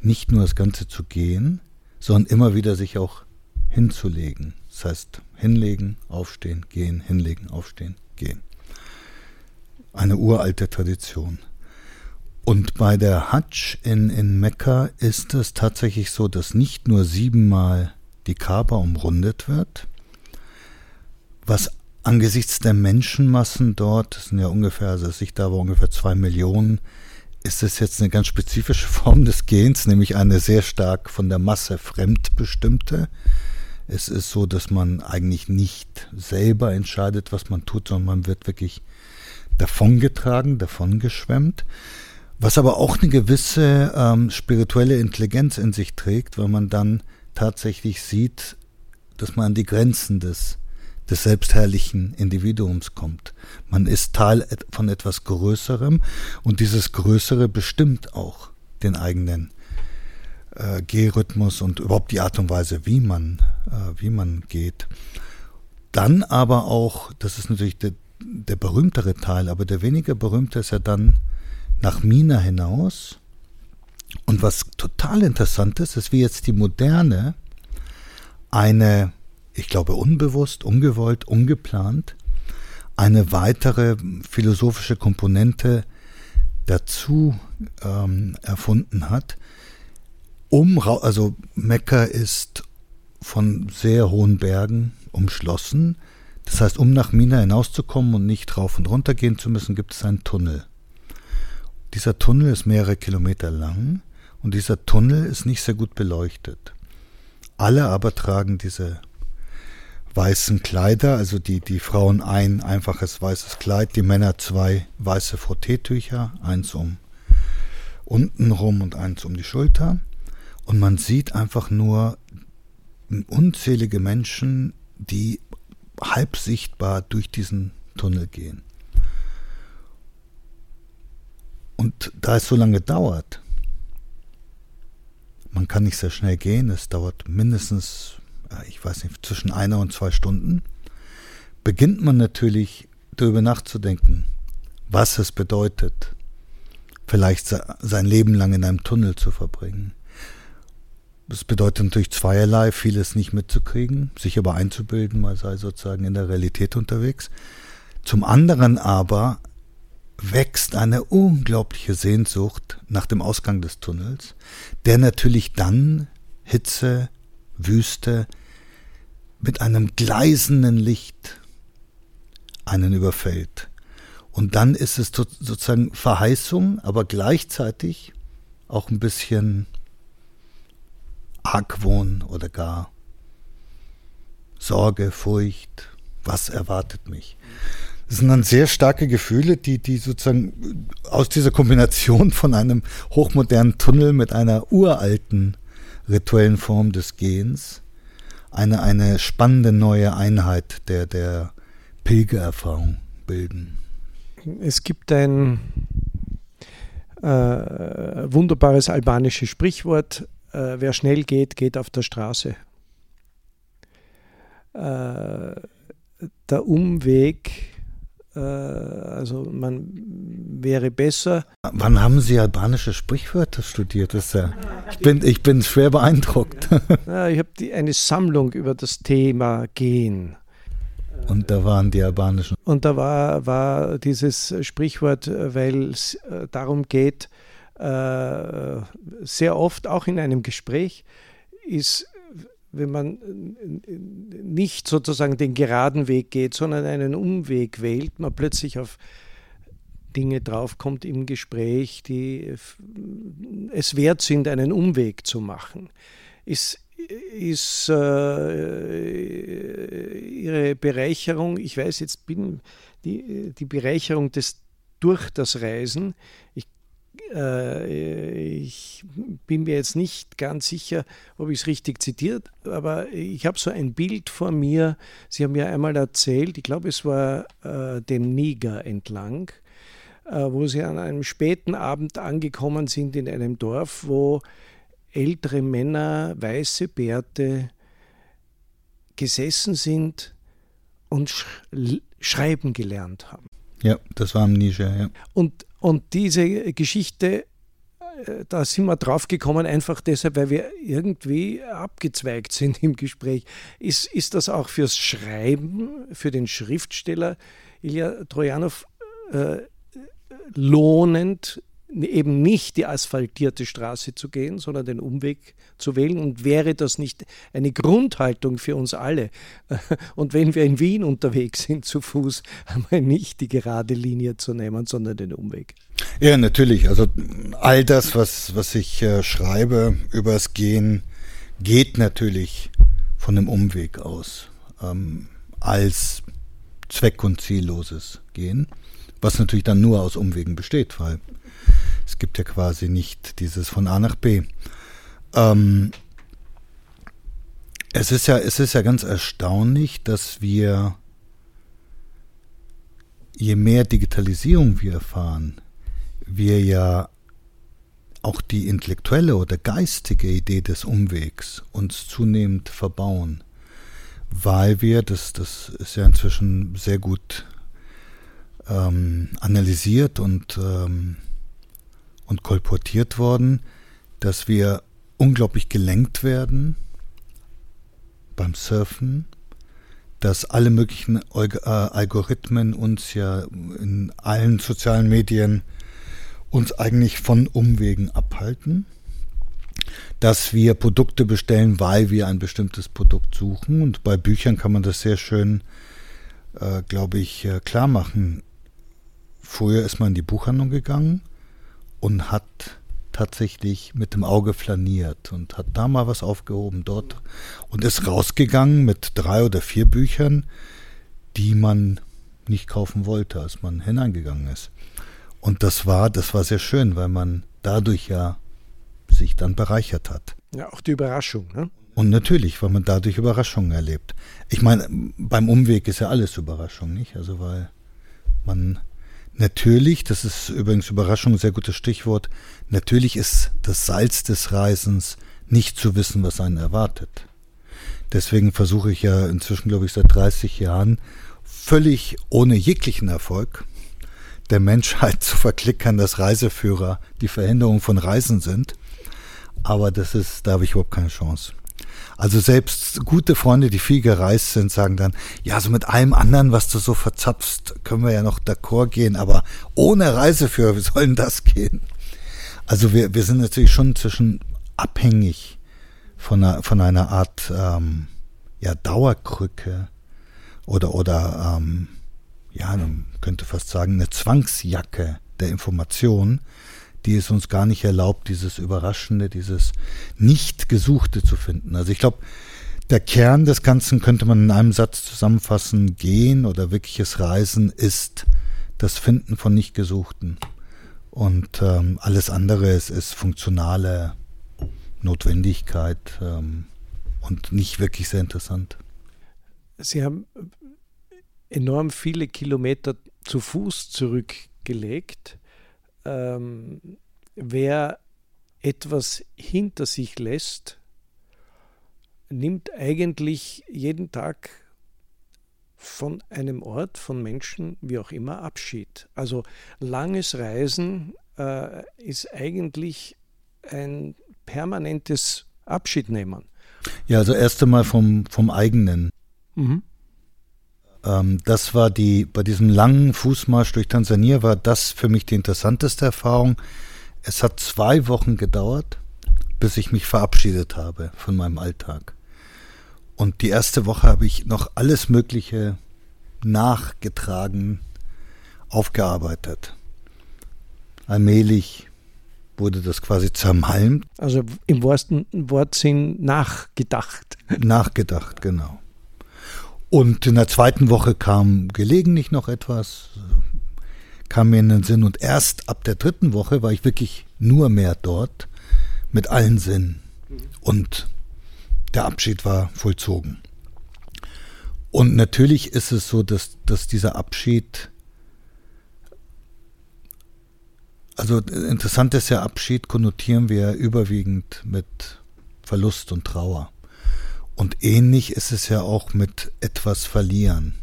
nicht nur das Ganze zu gehen, sondern immer wieder sich auch hinzulegen. Das heißt, hinlegen, aufstehen, gehen, hinlegen, aufstehen, gehen. Eine uralte Tradition. Und bei der Hajj in, in Mekka ist es tatsächlich so, dass nicht nur siebenmal die Kaaba umrundet wird, was angesichts der Menschenmassen dort, das sind ja ungefähr, also sich da war ungefähr zwei Millionen, ist es jetzt eine ganz spezifische Form des Gens, nämlich eine sehr stark von der Masse fremdbestimmte. Es ist so, dass man eigentlich nicht selber entscheidet, was man tut, sondern man wird wirklich davongetragen, davongeschwemmt was aber auch eine gewisse ähm, spirituelle Intelligenz in sich trägt, weil man dann tatsächlich sieht, dass man an die Grenzen des, des selbstherrlichen Individuums kommt. Man ist Teil von etwas Größerem und dieses Größere bestimmt auch den eigenen äh, Gehrhythmus und überhaupt die Art und Weise, wie man, äh, wie man geht. Dann aber auch, das ist natürlich der, der berühmtere Teil, aber der weniger berühmte ist ja dann nach Mina hinaus. Und was total interessant ist, ist, wie jetzt die Moderne eine, ich glaube unbewusst, ungewollt, ungeplant, eine weitere philosophische Komponente dazu ähm, erfunden hat. Um, also Mekka ist von sehr hohen Bergen umschlossen. Das heißt, um nach Mina hinauszukommen und nicht rauf und runter gehen zu müssen, gibt es einen Tunnel. Dieser Tunnel ist mehrere Kilometer lang und dieser Tunnel ist nicht sehr gut beleuchtet. Alle aber tragen diese weißen Kleider, also die, die Frauen ein einfaches weißes Kleid, die Männer zwei weiße Frotteetücher, eins um unten rum und eins um die Schulter. Und man sieht einfach nur unzählige Menschen, die halb sichtbar durch diesen Tunnel gehen. Und da es so lange dauert, man kann nicht sehr schnell gehen, es dauert mindestens, ich weiß nicht, zwischen einer und zwei Stunden, beginnt man natürlich darüber nachzudenken, was es bedeutet, vielleicht sein Leben lang in einem Tunnel zu verbringen. Das bedeutet natürlich zweierlei, vieles nicht mitzukriegen, sich aber einzubilden, man sei sozusagen in der Realität unterwegs. Zum anderen aber wächst eine unglaubliche Sehnsucht nach dem Ausgang des Tunnels, der natürlich dann Hitze, Wüste mit einem gleisenden Licht einen überfällt. Und dann ist es sozusagen Verheißung, aber gleichzeitig auch ein bisschen Argwohn oder gar Sorge, Furcht. Was erwartet mich? Das sind dann sehr starke Gefühle, die, die sozusagen aus dieser Kombination von einem hochmodernen Tunnel mit einer uralten rituellen Form des Gehens eine, eine spannende neue Einheit der, der Pilgererfahrung bilden. Es gibt ein äh, wunderbares albanisches Sprichwort, äh, wer schnell geht, geht auf der Straße. Äh, der Umweg, also man wäre besser. Wann haben Sie albanische Sprichwörter studiert? Das ja, ich, bin, ich bin schwer beeindruckt. Ja, ich habe eine Sammlung über das Thema Gehen und da waren die albanischen. Und da war, war dieses Sprichwort, weil es äh, darum geht, äh, sehr oft auch in einem Gespräch ist, wenn man nicht sozusagen den geraden Weg geht, sondern einen Umweg wählt, man plötzlich auf Dinge draufkommt im Gespräch, die es wert sind, einen Umweg zu machen. Ist ist äh, ihre Bereicherung, ich weiß jetzt bin die, die Bereicherung des durch das Reisen. Ich, äh, ich bin mir jetzt nicht ganz sicher, ob ich es richtig zitiert, aber ich habe so ein Bild vor mir. Sie haben mir einmal erzählt, ich glaube, es war äh, den Niger entlang, äh, wo sie an einem späten Abend angekommen sind in einem Dorf, wo ältere Männer, weiße Bärte gesessen sind und sch schreiben gelernt haben. Ja, das war am Niger, ja. Und, und diese Geschichte, äh, da sind wir drauf gekommen, einfach deshalb, weil wir irgendwie abgezweigt sind im Gespräch. Ist, ist das auch fürs Schreiben, für den Schriftsteller Ilya Trojanow äh, lohnend, eben nicht die asphaltierte Straße zu gehen, sondern den Umweg zu wählen. Und wäre das nicht eine Grundhaltung für uns alle? Und wenn wir in Wien unterwegs sind zu Fuß, einmal nicht die gerade Linie zu nehmen, sondern den Umweg. Ja, natürlich. Also all das, was, was ich äh, schreibe übers Gehen, geht natürlich von einem Umweg aus. Ähm, als zweck- und zielloses Gehen, was natürlich dann nur aus Umwegen besteht, weil es gibt ja quasi nicht dieses von A nach B. Ähm, es ist ja, es ist ja ganz erstaunlich, dass wir, je mehr Digitalisierung wir erfahren, wir ja auch die intellektuelle oder geistige Idee des Umwegs uns zunehmend verbauen, weil wir, das, das ist ja inzwischen sehr gut ähm, analysiert und ähm, und kolportiert worden, dass wir unglaublich gelenkt werden beim Surfen, dass alle möglichen äh, Algorithmen uns ja in allen sozialen Medien uns eigentlich von Umwegen abhalten, dass wir Produkte bestellen, weil wir ein bestimmtes Produkt suchen. Und bei Büchern kann man das sehr schön, äh, glaube ich, äh, klar machen. Früher ist man in die Buchhandlung gegangen und hat tatsächlich mit dem Auge flaniert und hat da mal was aufgehoben dort und ist rausgegangen mit drei oder vier Büchern, die man nicht kaufen wollte, als man hineingegangen ist. Und das war, das war sehr schön, weil man dadurch ja sich dann bereichert hat. Ja, auch die Überraschung, ne? Und natürlich, weil man dadurch Überraschungen erlebt. Ich meine, beim Umweg ist ja alles Überraschung, nicht? Also weil man Natürlich, das ist übrigens Überraschung sehr gutes Stichwort, natürlich ist das Salz des Reisens nicht zu wissen, was einen erwartet. Deswegen versuche ich ja inzwischen, glaube ich, seit 30 Jahren völlig ohne jeglichen Erfolg der Menschheit zu verklickern, dass Reiseführer die Verhinderung von Reisen sind. Aber das ist, da habe ich überhaupt keine Chance. Also selbst gute Freunde, die viel gereist sind, sagen dann, ja, so mit allem anderen, was du so verzapfst, können wir ja noch d'accord gehen, aber ohne Reiseführer, wie soll denn das gehen? Also wir, wir sind natürlich schon zwischen abhängig von einer, von einer Art ähm, ja, Dauerkrücke oder, oder ähm, ja, man könnte fast sagen, eine Zwangsjacke der Information, die es uns gar nicht erlaubt, dieses Überraschende, dieses Nicht-Gesuchte zu finden. Also ich glaube, der Kern des Ganzen könnte man in einem Satz zusammenfassen, Gehen oder wirkliches Reisen ist das Finden von Nicht-Gesuchten. Und ähm, alles andere ist, ist funktionale Notwendigkeit ähm, und nicht wirklich sehr interessant. Sie haben enorm viele Kilometer zu Fuß zurückgelegt. Ähm, wer etwas hinter sich lässt, nimmt eigentlich jeden Tag von einem Ort, von Menschen, wie auch immer, Abschied. Also langes Reisen äh, ist eigentlich ein permanentes Abschiednehmen. Ja, also erst einmal vom, vom eigenen. Mhm. Ähm, das war die, bei diesem langen Fußmarsch durch Tansania war das für mich die interessanteste Erfahrung. Es hat zwei Wochen gedauert, bis ich mich verabschiedet habe von meinem Alltag. Und die erste Woche habe ich noch alles Mögliche nachgetragen, aufgearbeitet. Allmählich wurde das quasi zermalmt. Also im wahrsten Wortsinn nachgedacht. Nachgedacht, genau. Und in der zweiten Woche kam gelegentlich noch etwas, kam mir in den Sinn. Und erst ab der dritten Woche war ich wirklich nur mehr dort mit allen Sinnen. Und der Abschied war vollzogen. Und natürlich ist es so, dass, dass dieser Abschied, also interessant ist ja, Abschied konnotieren wir überwiegend mit Verlust und Trauer. Und ähnlich ist es ja auch mit etwas verlieren.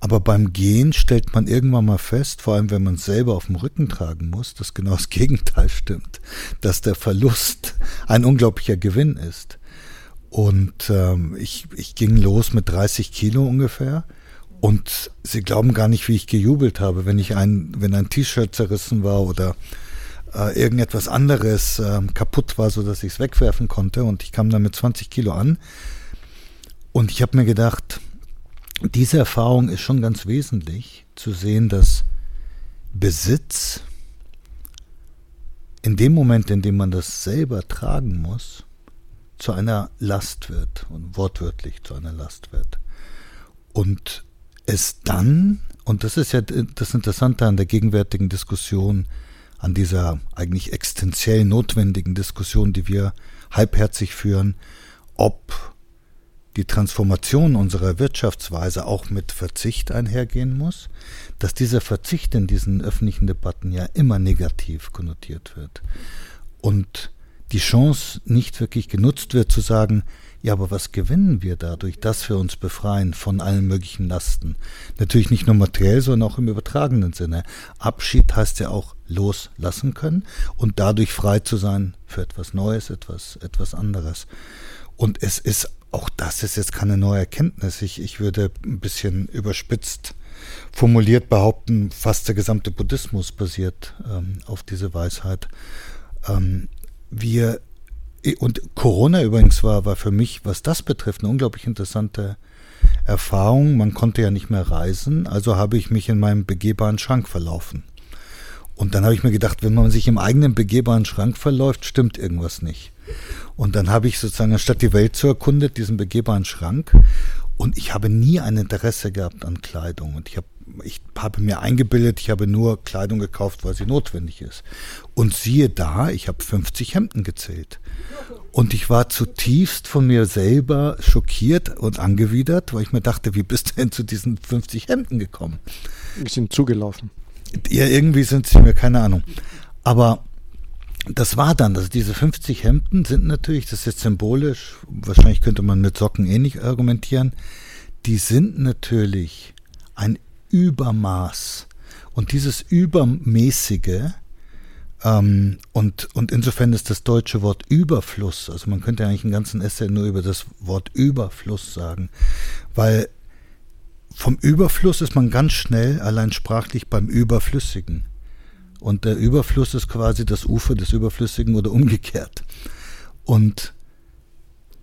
Aber beim Gehen stellt man irgendwann mal fest, vor allem wenn man es selber auf dem Rücken tragen muss, dass genau das Gegenteil stimmt, dass der Verlust ein unglaublicher Gewinn ist. Und ähm, ich, ich ging los mit 30 Kilo ungefähr. Und sie glauben gar nicht, wie ich gejubelt habe, wenn ich ein, wenn ein T-Shirt zerrissen war oder äh, irgendetwas anderes äh, kaputt war, so dass ich es wegwerfen konnte. Und ich kam dann mit 20 Kilo an. Und ich habe mir gedacht, diese Erfahrung ist schon ganz wesentlich, zu sehen, dass Besitz in dem Moment, in dem man das selber tragen muss, zu einer Last wird und wortwörtlich zu einer Last wird. Und es dann, und das ist ja das Interessante an der gegenwärtigen Diskussion, an dieser eigentlich existenziell notwendigen Diskussion, die wir halbherzig führen, ob die Transformation unserer Wirtschaftsweise auch mit Verzicht einhergehen muss, dass dieser Verzicht in diesen öffentlichen Debatten ja immer negativ konnotiert wird. Und die Chance nicht wirklich genutzt wird zu sagen, ja, aber was gewinnen wir dadurch, dass wir uns befreien von allen möglichen Lasten? Natürlich nicht nur materiell, sondern auch im übertragenen Sinne. Abschied heißt ja auch loslassen können und dadurch frei zu sein für etwas Neues, etwas, etwas anderes. Und es ist, auch das ist jetzt keine neue Erkenntnis. Ich, ich würde ein bisschen überspitzt formuliert behaupten, fast der gesamte Buddhismus basiert ähm, auf diese Weisheit. Ähm, wir und Corona übrigens war, war für mich, was das betrifft, eine unglaublich interessante Erfahrung. Man konnte ja nicht mehr reisen, also habe ich mich in meinem begehbaren Schrank verlaufen. Und dann habe ich mir gedacht, wenn man sich im eigenen begehbaren Schrank verläuft, stimmt irgendwas nicht. Und dann habe ich sozusagen, anstatt die Welt zu erkundet, diesen begehbaren Schrank. Und ich habe nie ein Interesse gehabt an Kleidung. Und ich habe ich habe mir eingebildet, ich habe nur Kleidung gekauft, weil sie notwendig ist. Und siehe da, ich habe 50 Hemden gezählt. Und ich war zutiefst von mir selber schockiert und angewidert, weil ich mir dachte, wie bist du denn zu diesen 50 Hemden gekommen? Wir sind zugelaufen. Ja, irgendwie sind sie mir, keine Ahnung. Aber das war dann, also diese 50 Hemden sind natürlich, das ist jetzt symbolisch, wahrscheinlich könnte man mit Socken ähnlich argumentieren, die sind natürlich ein Übermaß. Und dieses Übermäßige, ähm, und, und insofern ist das deutsche Wort Überfluss, also man könnte eigentlich einen ganzen Essay nur über das Wort Überfluss sagen, weil vom Überfluss ist man ganz schnell allein sprachlich beim Überflüssigen. Und der Überfluss ist quasi das Ufer des Überflüssigen oder umgekehrt. Und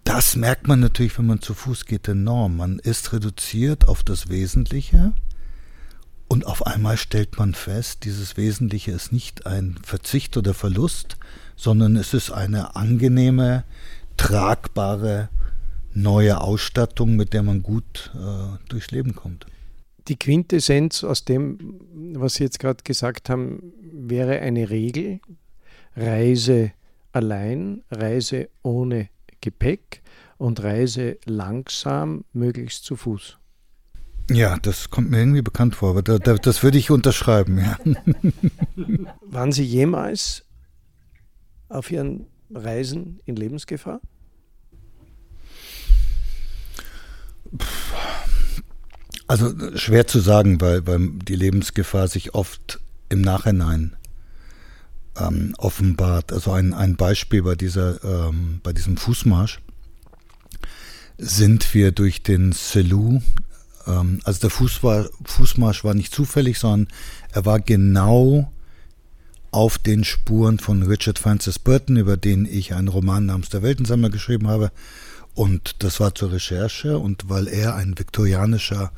das merkt man natürlich, wenn man zu Fuß geht, enorm. Man ist reduziert auf das Wesentliche und auf einmal stellt man fest, dieses Wesentliche ist nicht ein Verzicht oder Verlust, sondern es ist eine angenehme, tragbare, neue Ausstattung, mit der man gut äh, durchs Leben kommt. Die Quintessenz aus dem, was Sie jetzt gerade gesagt haben, wäre eine Regel. Reise allein, Reise ohne Gepäck und Reise langsam, möglichst zu Fuß. Ja, das kommt mir irgendwie bekannt vor, aber da, da, das würde ich unterschreiben, ja. Waren Sie jemals auf Ihren Reisen in Lebensgefahr? Also schwer zu sagen, weil, weil die Lebensgefahr sich oft im Nachhinein ähm, offenbart. Also ein, ein Beispiel bei, dieser, ähm, bei diesem Fußmarsch sind wir durch den Selou also der Fuß war, Fußmarsch war nicht zufällig, sondern er war genau auf den Spuren von Richard Francis Burton, über den ich einen Roman namens Der Weltensammler geschrieben habe. Und das war zur Recherche. Und weil er ein viktorianischer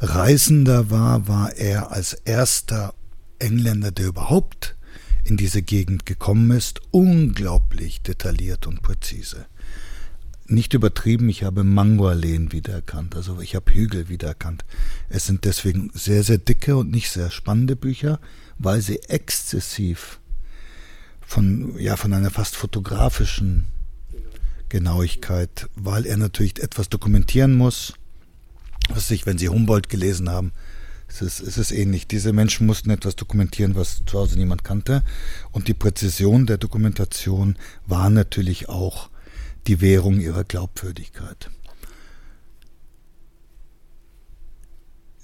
Reisender war, war er als erster Engländer, der überhaupt in diese Gegend gekommen ist, unglaublich detailliert und präzise nicht übertrieben, ich habe Mangoalleen wiedererkannt, also ich habe Hügel wiedererkannt. Es sind deswegen sehr, sehr dicke und nicht sehr spannende Bücher, weil sie exzessiv von, ja, von einer fast fotografischen Genauigkeit, weil er natürlich etwas dokumentieren muss, was sich, wenn Sie Humboldt gelesen haben, es ist, es ist ähnlich. Diese Menschen mussten etwas dokumentieren, was zu Hause niemand kannte. Und die Präzision der Dokumentation war natürlich auch die Währung ihrer Glaubwürdigkeit.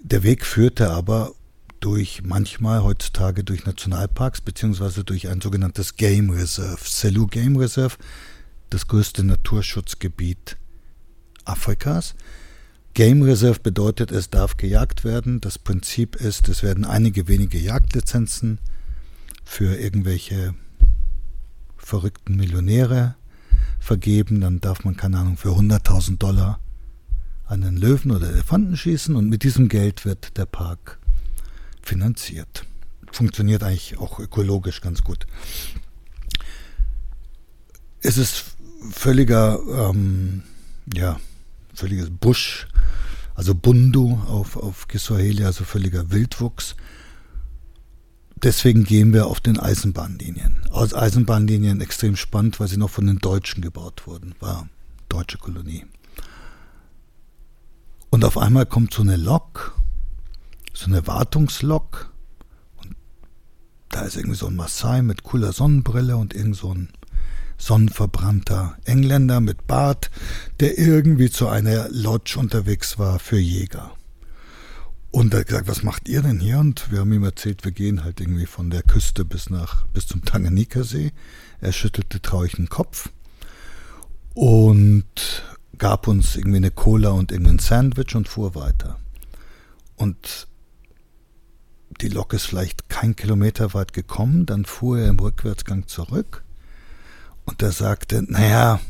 Der Weg führte aber durch manchmal heutzutage durch Nationalparks beziehungsweise durch ein sogenanntes Game Reserve, Selous Game Reserve, das größte Naturschutzgebiet Afrikas. Game Reserve bedeutet, es darf gejagt werden. Das Prinzip ist, es werden einige wenige Jagdlizenzen für irgendwelche verrückten Millionäre vergeben, dann darf man, keine Ahnung, für 100.000 Dollar einen Löwen oder Elefanten schießen und mit diesem Geld wird der Park finanziert. Funktioniert eigentlich auch ökologisch ganz gut. Es ist völliger, ähm, ja, völliges Busch, also Bundu auf, auf Kiswahili, also völliger Wildwuchs deswegen gehen wir auf den Eisenbahnlinien. Aus Eisenbahnlinien extrem spannend, weil sie noch von den Deutschen gebaut wurden. War deutsche Kolonie. Und auf einmal kommt so eine Lok, so eine Wartungslok. Und da ist irgendwie so ein Maasai mit cooler Sonnenbrille und irgend so ein sonnenverbrannter Engländer mit Bart, der irgendwie zu einer Lodge unterwegs war für Jäger. Und er hat gesagt, was macht ihr denn hier? Und wir haben ihm erzählt, wir gehen halt irgendwie von der Küste bis nach, bis zum Tanganika-See. Er schüttelte traurig den Kopf und gab uns irgendwie eine Cola und irgendein Sandwich und fuhr weiter. Und die Lok ist vielleicht kein Kilometer weit gekommen, dann fuhr er im Rückwärtsgang zurück und er sagte, naja,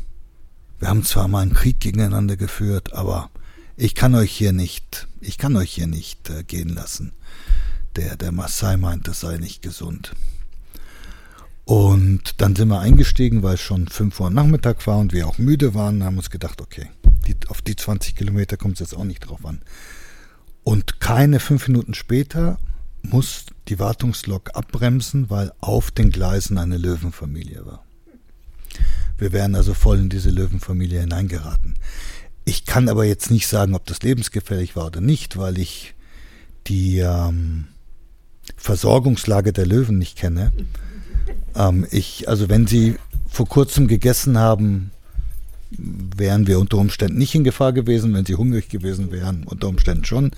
wir haben zwar mal einen Krieg gegeneinander geführt, aber ich kann euch hier nicht, ich kann euch hier nicht äh, gehen lassen. Der, der Maasai meint, das sei nicht gesund. Und dann sind wir eingestiegen, weil es schon 5 Uhr Nachmittag war und wir auch müde waren, haben uns gedacht, okay, die, auf die 20 Kilometer kommt es jetzt auch nicht drauf an. Und keine fünf Minuten später muss die Wartungslok abbremsen, weil auf den Gleisen eine Löwenfamilie war. Wir wären also voll in diese Löwenfamilie hineingeraten. Ich kann aber jetzt nicht sagen, ob das lebensgefährlich war oder nicht, weil ich die ähm, Versorgungslage der Löwen nicht kenne. Ähm, ich, also wenn sie vor kurzem gegessen haben, wären wir unter Umständen nicht in Gefahr gewesen, wenn sie hungrig gewesen wären, unter Umständen schon.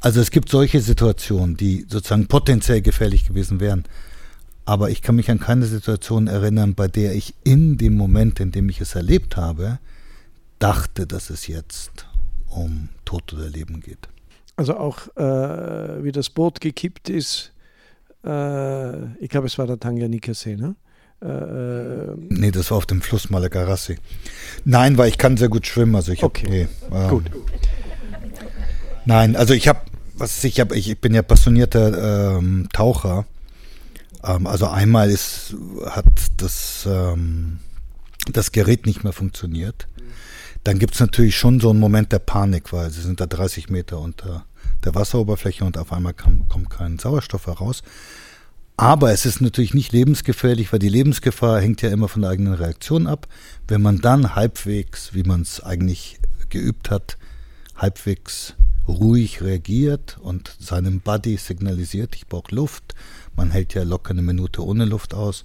Also es gibt solche Situationen, die sozusagen potenziell gefährlich gewesen wären. Aber ich kann mich an keine Situation erinnern, bei der ich in dem Moment, in dem ich es erlebt habe, dachte, dass es jetzt um Tod oder Leben geht. Also auch äh, wie das Boot gekippt ist, äh, ich glaube, es war der Tanganika-See, ne? Äh, äh, nee, das war auf dem Fluss Malagarassi. Nein, weil ich kann sehr gut schwimmen. Also ich okay, hab, nee, ähm, gut. Nein, also ich habe, was ich habe, ich bin ja passionierter ähm, Taucher. Ähm, also einmal ist, hat das ähm, das Gerät nicht mehr funktioniert. Dann gibt es natürlich schon so einen Moment der Panik, weil sie sind da 30 Meter unter der Wasseroberfläche und auf einmal kam, kommt kein Sauerstoff heraus. Aber es ist natürlich nicht lebensgefährlich, weil die Lebensgefahr hängt ja immer von der eigenen Reaktion ab. Wenn man dann halbwegs, wie man es eigentlich geübt hat, halbwegs ruhig reagiert und seinem Buddy signalisiert, ich brauche Luft, man hält ja locker eine Minute ohne Luft aus,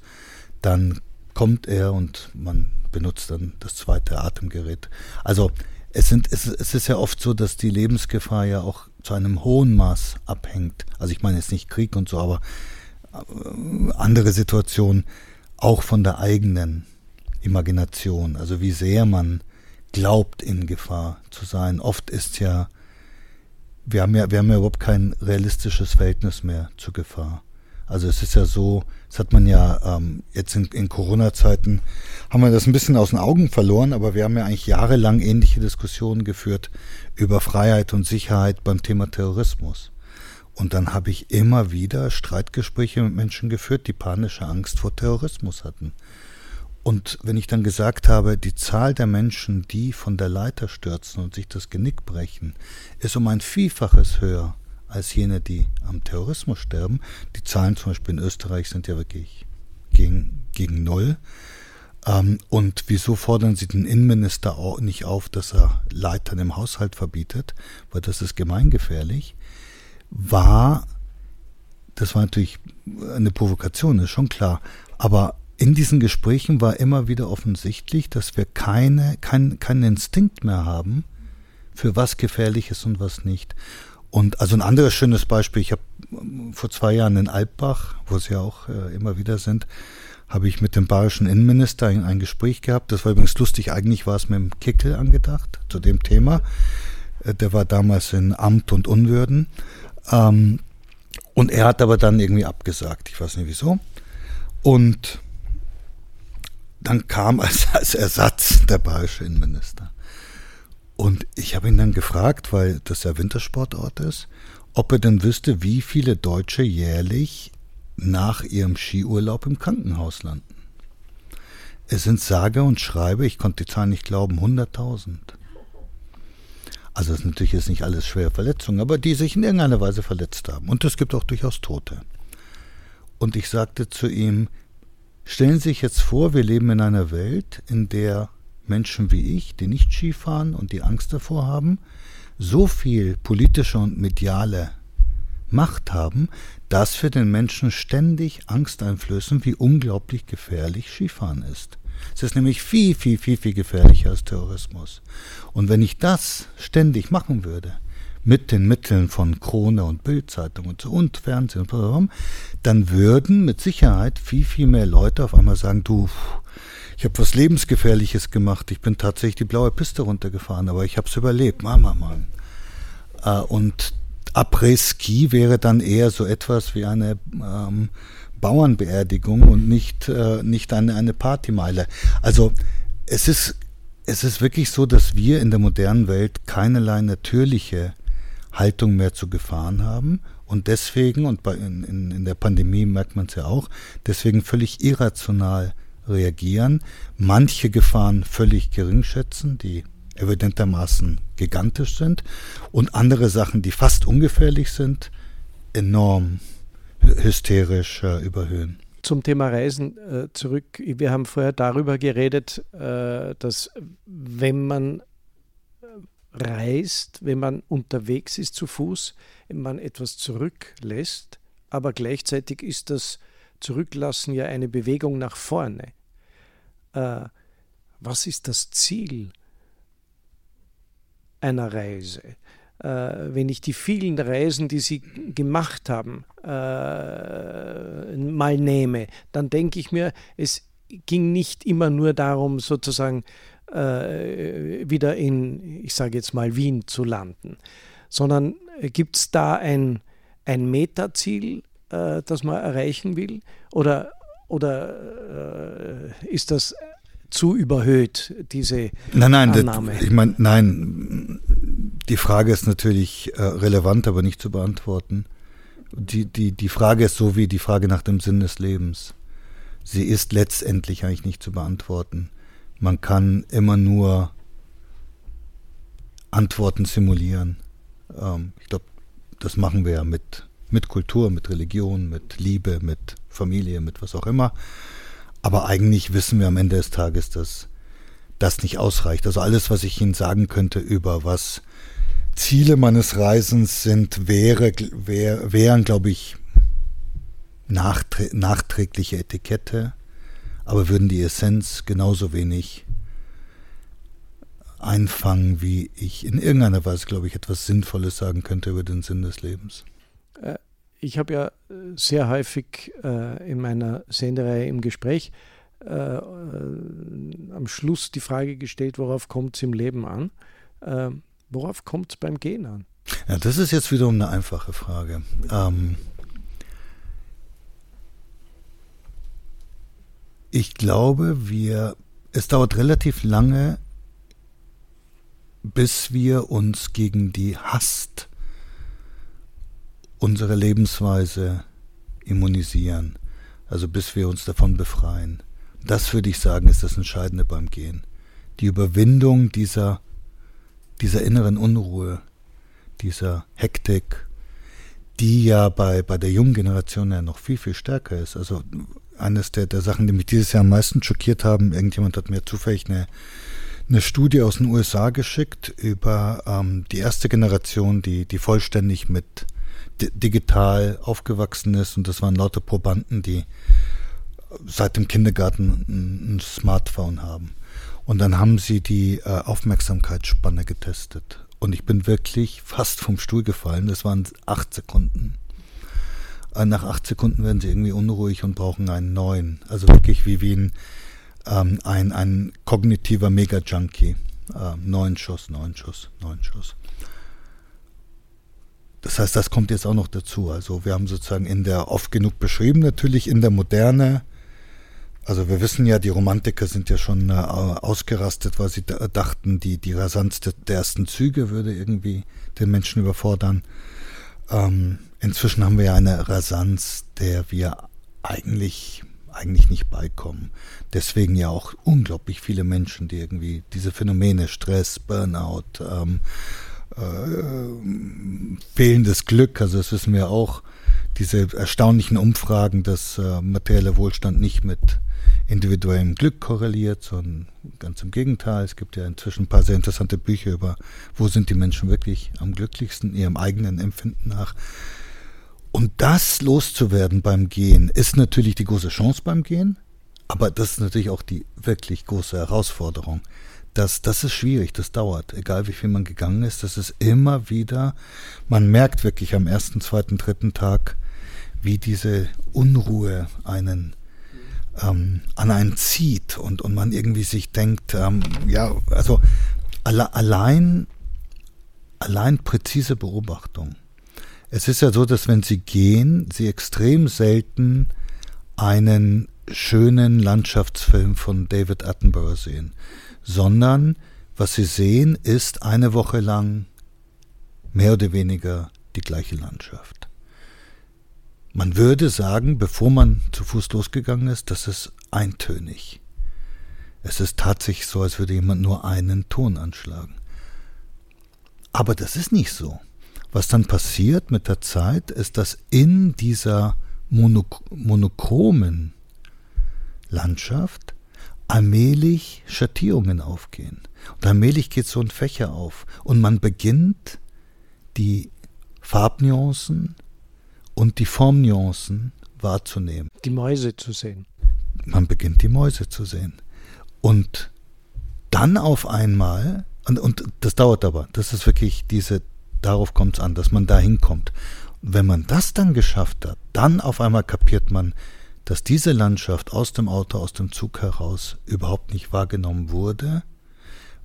dann kommt er und man benutzt dann das zweite Atemgerät. Also es, sind, es, es ist ja oft so, dass die Lebensgefahr ja auch zu einem hohen Maß abhängt. Also ich meine jetzt nicht Krieg und so, aber äh, andere Situationen auch von der eigenen Imagination, also wie sehr man glaubt, in Gefahr zu sein. Oft ist ja, wir haben ja, wir haben ja überhaupt kein realistisches Verhältnis mehr zur Gefahr. Also es ist ja so, das hat man ja ähm, jetzt in, in Corona-Zeiten, haben wir das ein bisschen aus den Augen verloren, aber wir haben ja eigentlich jahrelang ähnliche Diskussionen geführt über Freiheit und Sicherheit beim Thema Terrorismus. Und dann habe ich immer wieder Streitgespräche mit Menschen geführt, die panische Angst vor Terrorismus hatten. Und wenn ich dann gesagt habe, die Zahl der Menschen, die von der Leiter stürzen und sich das Genick brechen, ist um ein Vielfaches höher als jene, die am Terrorismus sterben. Die Zahlen zum Beispiel in Österreich sind ja wirklich gegen, gegen Null. Ähm, und wieso fordern Sie den Innenminister auch nicht auf, dass er Leitern im Haushalt verbietet? Weil das ist gemeingefährlich. War, das war natürlich eine Provokation, ist schon klar. Aber in diesen Gesprächen war immer wieder offensichtlich, dass wir keine, kein, keinen Instinkt mehr haben, für was gefährlich ist und was nicht. Und also ein anderes schönes Beispiel, ich habe ähm, vor zwei Jahren in Alpbach, wo sie auch äh, immer wieder sind, habe ich mit dem bayerischen Innenminister ein, ein, Gespräch gehabt. Das war übrigens lustig, eigentlich war es mit dem Kickel angedacht zu dem Thema. Äh, der war damals in Amt und Unwürden. Ähm, und er hat aber dann irgendwie abgesagt, ich weiß nicht wieso. Und dann kam als, als Ersatz der bayerische Innenminister. Und ich habe ihn dann gefragt, weil das ja Wintersportort ist, ob er denn wüsste, wie viele Deutsche jährlich nach ihrem Skiurlaub im Krankenhaus landen. Es sind sage und schreibe, ich konnte die Zahl nicht glauben, 100.000. Also es ist natürlich jetzt nicht alles schwere Verletzungen, aber die sich in irgendeiner Weise verletzt haben. Und es gibt auch durchaus Tote. Und ich sagte zu ihm, stellen Sie sich jetzt vor, wir leben in einer Welt, in der Menschen wie ich, die nicht Skifahren und die Angst davor haben, so viel politische und mediale Macht haben, dass für den Menschen ständig Angst einflößen, wie unglaublich gefährlich Skifahren ist. Es ist nämlich viel, viel, viel, viel gefährlicher als Terrorismus. Und wenn ich das ständig machen würde, mit den Mitteln von Krone und Bildzeitung und so und Fernsehen und so, dann würden mit Sicherheit viel, viel mehr Leute auf einmal sagen, du, ich habe was Lebensgefährliches gemacht. Ich bin tatsächlich die blaue Piste runtergefahren, aber ich habe es überlebt. Mama, Mann. Äh, und Après-Ski wäre dann eher so etwas wie eine ähm, Bauernbeerdigung und nicht, äh, nicht eine, eine Partymeile. Also es ist, es ist wirklich so, dass wir in der modernen Welt keinerlei natürliche Haltung mehr zu Gefahren haben und deswegen, und bei, in, in, der Pandemie merkt man es ja auch, deswegen völlig irrational reagieren, manche Gefahren völlig gering schätzen, die evidentermaßen gigantisch sind, und andere Sachen, die fast ungefährlich sind, enorm hysterisch äh, überhöhen. Zum Thema Reisen äh, zurück. Wir haben vorher darüber geredet, äh, dass wenn man reist, wenn man unterwegs ist zu Fuß, man etwas zurücklässt, aber gleichzeitig ist das Zurücklassen ja eine Bewegung nach vorne. Äh, Was ist das Ziel einer Reise? Äh, wenn ich die vielen Reisen, die Sie gemacht haben, äh, mal nehme, dann denke ich mir, es ging nicht immer nur darum, sozusagen äh, wieder in, ich sage jetzt mal, Wien zu landen, sondern gibt es da ein, ein Metaziel, äh, das man erreichen will? Oder, oder äh, ist das zu überhöht, diese nein, nein, Annahme? Das, ich meine, nein, die Frage ist natürlich äh, relevant, aber nicht zu beantworten. Die, die, die Frage ist so wie die Frage nach dem Sinn des Lebens. Sie ist letztendlich eigentlich nicht zu beantworten. Man kann immer nur Antworten simulieren. Ähm, ich glaube, das machen wir ja mit, mit Kultur, mit Religion, mit Liebe, mit Familie, mit was auch immer. Aber eigentlich wissen wir am Ende des Tages, dass das nicht ausreicht. Also alles, was ich Ihnen sagen könnte über was Ziele meines Reisens sind, wäre, wär, wären, glaube ich, nachträ nachträgliche Etikette, aber würden die Essenz genauso wenig einfangen, wie ich in irgendeiner Weise, glaube ich, etwas Sinnvolles sagen könnte über den Sinn des Lebens. Äh, ich habe ja sehr häufig äh, in meiner Sendereihe im Gespräch äh, äh, am Schluss die Frage gestellt, worauf kommt es im Leben an? Äh, Worauf kommt es beim Gehen an? Ja, das ist jetzt wiederum eine einfache Frage. Ähm, ich glaube, wir, es dauert relativ lange, bis wir uns gegen die Hast unserer Lebensweise immunisieren, also bis wir uns davon befreien. Das würde ich sagen, ist das Entscheidende beim Gehen. Die Überwindung dieser dieser inneren Unruhe, dieser Hektik, die ja bei, bei der jungen Generation ja noch viel, viel stärker ist. Also eines der, der Sachen, die mich dieses Jahr am meisten schockiert haben, irgendjemand hat mir zufällig eine, eine Studie aus den USA geschickt über ähm, die erste Generation, die, die vollständig mit digital aufgewachsen ist. Und das waren lauter Probanden, die seit dem Kindergarten ein, Smartphone haben. Und dann haben sie die äh, Aufmerksamkeitsspanne getestet. Und ich bin wirklich fast vom Stuhl gefallen. Das waren acht Sekunden. Äh, nach acht Sekunden werden sie irgendwie unruhig und brauchen einen neuen. Also wirklich wie, wie ein, ähm, ein, ein kognitiver Mega-Junkie. Äh, neun Schuss, neun Schuss, neun Schuss. Das heißt, das kommt jetzt auch noch dazu. Also wir haben sozusagen in der oft genug beschrieben, natürlich in der Moderne also wir wissen ja, die Romantiker sind ja schon äh, ausgerastet, weil sie dachten, die, die Rasanz der, der, ersten Züge würde irgendwie den Menschen überfordern. Ähm, inzwischen haben wir ja eine Rasanz, der wir eigentlich, eigentlich nicht beikommen. Deswegen ja auch unglaublich viele Menschen, die irgendwie diese Phänomene, Stress, Burnout, ähm, äh, fehlendes Glück, also das wissen wir auch, diese erstaunlichen Umfragen, dass äh, materieller Wohlstand nicht mit individuellem Glück korreliert, sondern ganz im Gegenteil. Es gibt ja inzwischen ein paar sehr interessante Bücher über, wo sind die Menschen wirklich am glücklichsten, ihrem eigenen Empfinden nach. Und das loszuwerden beim Gehen ist natürlich die große Chance beim Gehen, aber das ist natürlich auch die wirklich große Herausforderung. Das, das ist schwierig, das dauert, egal wie viel man gegangen ist, das ist immer wieder, man merkt wirklich am ersten, zweiten, dritten Tag, wie diese Unruhe einen ähm, an einen zieht und, und man irgendwie sich denkt, ähm, ja, also alle, allein, allein präzise Beobachtung. Es ist ja so, dass wenn Sie gehen, Sie extrem selten einen schönen Landschaftsfilm von David Attenborough sehen, sondern was Sie sehen, ist eine Woche lang mehr oder weniger die gleiche Landschaft. Man würde sagen, bevor man zu Fuß losgegangen ist, das ist eintönig. Es ist tatsächlich so, als würde jemand nur einen Ton anschlagen. Aber das ist nicht so. Was dann passiert mit der Zeit, ist, dass in dieser monochromen Landschaft allmählich Schattierungen aufgehen. Und allmählich geht so ein Fächer auf. Und man beginnt die Farbnuancen und die Formnuancen wahrzunehmen. Die Mäuse zu sehen. Man beginnt die Mäuse zu sehen. Und dann auf einmal, und, und das dauert aber, das ist wirklich diese, darauf kommt es an, dass man da hinkommt. Wenn man das dann geschafft hat, dann auf einmal kapiert man, dass diese Landschaft aus dem Auto, aus dem Zug heraus überhaupt nicht wahrgenommen wurde,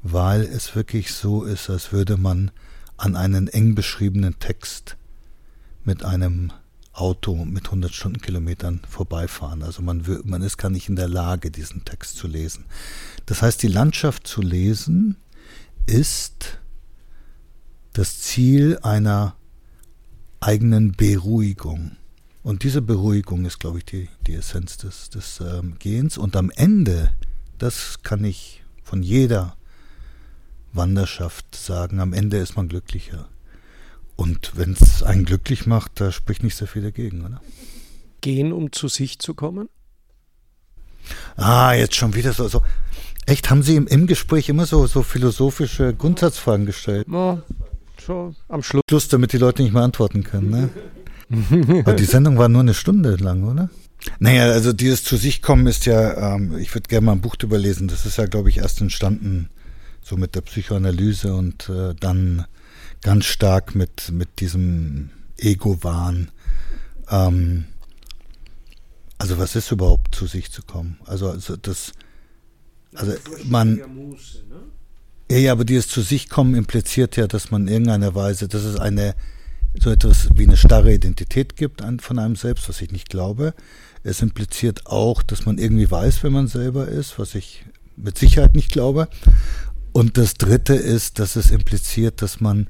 weil es wirklich so ist, als würde man an einen eng beschriebenen Text mit einem Auto mit 100 Stundenkilometern vorbeifahren. Also man, man ist gar nicht in der Lage, diesen Text zu lesen. Das heißt, die Landschaft zu lesen ist das Ziel einer eigenen Beruhigung. Und diese Beruhigung ist, glaube ich, die, die Essenz des, des ähm, Gehens. Und am Ende, das kann ich von jeder Wanderschaft sagen, am Ende ist man glücklicher. Und wenn es einen glücklich macht, da spricht nicht sehr viel dagegen, oder? Gehen, um zu sich zu kommen? Ah, jetzt schon wieder so. so. Echt, haben Sie im, im Gespräch immer so, so philosophische Grundsatzfragen gestellt? Ja, so am Schluss. Schluss, damit die Leute nicht mehr antworten können, ne? Aber die Sendung war nur eine Stunde lang, oder? Naja, also dieses zu sich kommen ist ja, ähm, ich würde gerne mal ein Buch drüber lesen. Das ist ja, glaube ich, erst entstanden so mit der Psychoanalyse und äh, dann ganz stark mit, mit diesem Ego-Wahn. Ähm, also was ist überhaupt zu sich zu kommen? Also, also das, also man, ja, ja, aber dieses zu sich kommen impliziert ja, dass man in irgendeiner Weise, dass es eine, so etwas wie eine starre Identität gibt von einem selbst, was ich nicht glaube. Es impliziert auch, dass man irgendwie weiß, wer man selber ist, was ich mit Sicherheit nicht glaube. Und das Dritte ist, dass es impliziert, dass man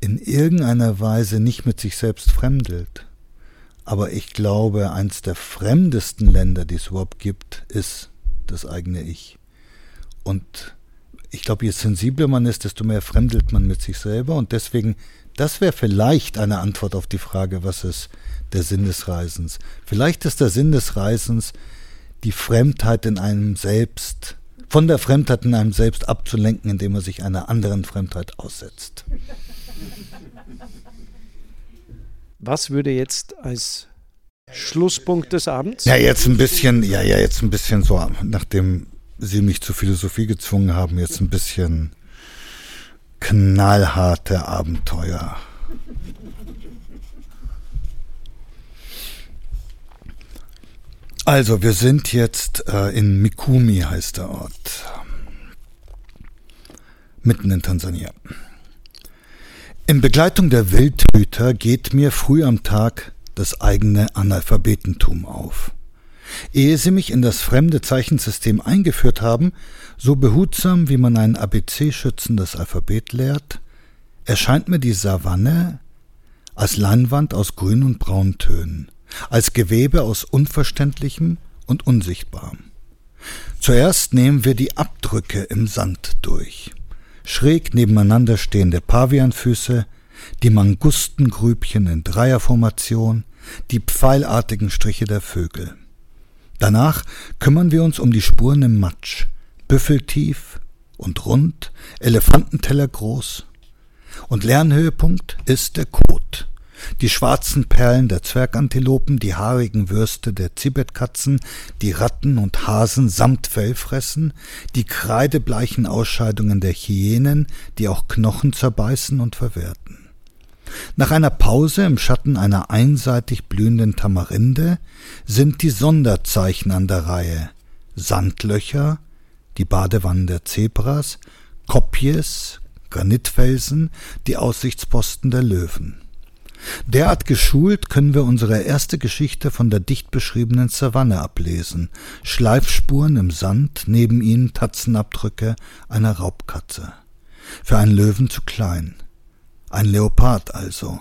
in irgendeiner Weise nicht mit sich selbst fremdelt. Aber ich glaube, eins der fremdesten Länder, die es überhaupt gibt, ist das eigene Ich. Und ich glaube, je sensibler man ist, desto mehr fremdelt man mit sich selber. Und deswegen, das wäre vielleicht eine Antwort auf die Frage, was ist der Sinn des Reisens. Vielleicht ist der Sinn des Reisens, die Fremdheit in einem selbst von der Fremdheit in einem selbst abzulenken, indem er sich einer anderen Fremdheit aussetzt. Was würde jetzt als Schlusspunkt des Abends? Ja, jetzt ein bisschen, ja, ja, jetzt ein bisschen so, nachdem Sie mich zur Philosophie gezwungen haben, jetzt ein bisschen knallharte Abenteuer. Also, wir sind jetzt äh, in Mikumi, heißt der Ort. Mitten in Tansania. In Begleitung der Wildhüter geht mir früh am Tag das eigene Analphabetentum auf. Ehe sie mich in das fremde Zeichensystem eingeführt haben, so behutsam wie man ein ABC-Schützen das Alphabet lehrt, erscheint mir die Savanne als Leinwand aus grün und brauntönen als Gewebe aus Unverständlichem und Unsichtbarem. Zuerst nehmen wir die Abdrücke im Sand durch. Schräg nebeneinander stehende Pavianfüße, die Mangustengrübchen in Dreierformation, die pfeilartigen Striche der Vögel. Danach kümmern wir uns um die Spuren im Matsch, büffeltief und rund, Elefantenteller groß. Und Lernhöhepunkt ist der Kot, die schwarzen Perlen der Zwergantilopen, die haarigen Würste der Zibetkatzen, die Ratten und Hasen samt Fell fressen, die kreidebleichen Ausscheidungen der Hyänen, die auch Knochen zerbeißen und verwerten. Nach einer Pause im Schatten einer einseitig blühenden Tamarinde sind die Sonderzeichen an der Reihe Sandlöcher, die Badewannen der Zebras, Kopjes, Granitfelsen, die Aussichtsposten der Löwen. Derart geschult können wir unsere erste Geschichte von der dicht beschriebenen Savanne ablesen. Schleifspuren im Sand, neben ihnen Tatzenabdrücke einer Raubkatze. Für einen Löwen zu klein. Ein Leopard also,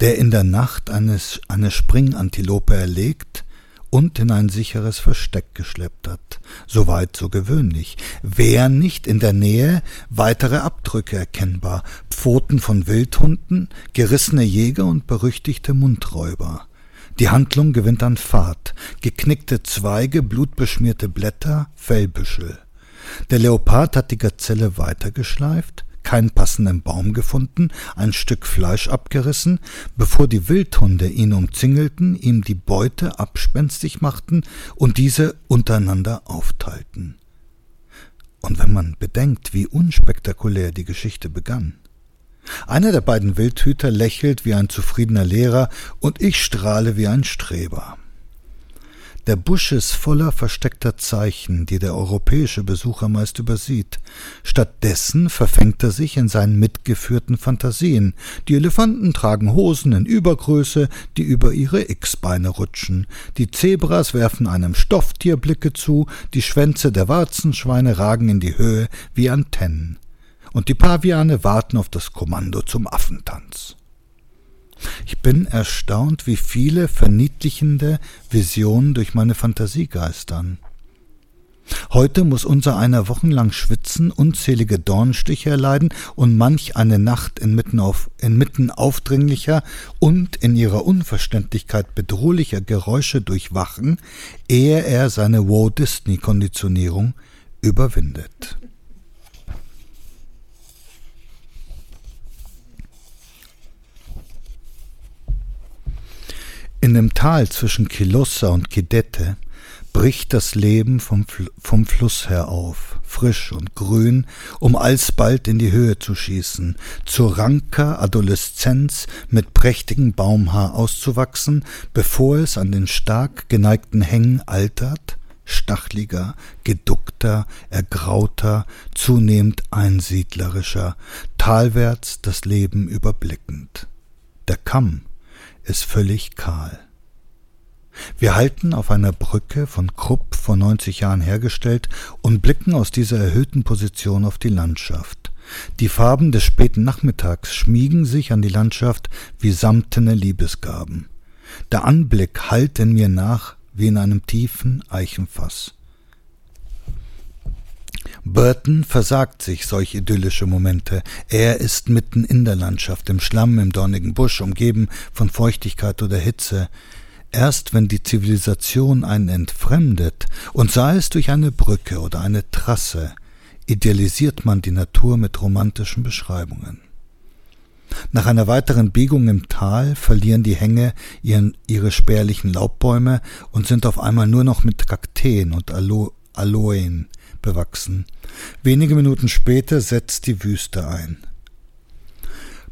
der in der Nacht eines, eine Springantilope erlegt, und in ein sicheres Versteck geschleppt hat. Soweit so gewöhnlich. Wer nicht in der Nähe weitere Abdrücke erkennbar, Pfoten von Wildhunden, gerissene Jäger und berüchtigte Mundräuber. Die Handlung gewinnt an Fahrt, geknickte Zweige, blutbeschmierte Blätter, Fellbüschel. Der Leopard hat die Gazelle weitergeschleift, keinen passenden Baum gefunden, ein Stück Fleisch abgerissen, bevor die Wildhunde ihn umzingelten, ihm die Beute abspenstig machten und diese untereinander aufteilten. Und wenn man bedenkt, wie unspektakulär die Geschichte begann. Einer der beiden Wildhüter lächelt wie ein zufriedener Lehrer und ich strahle wie ein Streber. Der Busch ist voller versteckter Zeichen, die der europäische Besucher meist übersieht. Stattdessen verfängt er sich in seinen mitgeführten Fantasien. Die Elefanten tragen Hosen in Übergröße, die über ihre X-Beine rutschen. Die Zebras werfen einem Stofftier Blicke zu, die Schwänze der Warzenschweine ragen in die Höhe wie Antennen. Und die Paviane warten auf das Kommando zum Affentanz. Ich bin erstaunt, wie viele verniedlichende Visionen durch meine Fantasie geistern. Heute muss unser einer wochenlang schwitzen, unzählige Dornstiche erleiden und manch eine Nacht inmitten, auf, inmitten aufdringlicher und in ihrer Unverständlichkeit bedrohlicher Geräusche durchwachen, ehe er seine Walt Disney Konditionierung überwindet. In dem Tal zwischen Kilossa und Kidette bricht das Leben vom, Fl vom Fluss her auf, frisch und grün, um alsbald in die Höhe zu schießen, zur ranker Adoleszenz mit prächtigem Baumhaar auszuwachsen, bevor es an den stark geneigten Hängen altert, stachliger, geduckter, ergrauter, zunehmend einsiedlerischer, talwärts das Leben überblickend. Der Kamm ist völlig kahl. Wir halten auf einer Brücke von Krupp vor 90 Jahren hergestellt und blicken aus dieser erhöhten Position auf die Landschaft. Die Farben des späten Nachmittags schmiegen sich an die Landschaft wie samtene Liebesgaben. Der Anblick hallt in mir nach wie in einem tiefen Eichenfass. Burton versagt sich solch idyllische Momente. Er ist mitten in der Landschaft, im Schlamm, im dornigen Busch, umgeben von Feuchtigkeit oder Hitze. Erst wenn die Zivilisation einen entfremdet, und sei es durch eine Brücke oder eine Trasse, idealisiert man die Natur mit romantischen Beschreibungen. Nach einer weiteren Biegung im Tal verlieren die Hänge ihren, ihre spärlichen Laubbäume und sind auf einmal nur noch mit Kakteen und Alo Aloen bewachsen. Wenige Minuten später setzt die Wüste ein.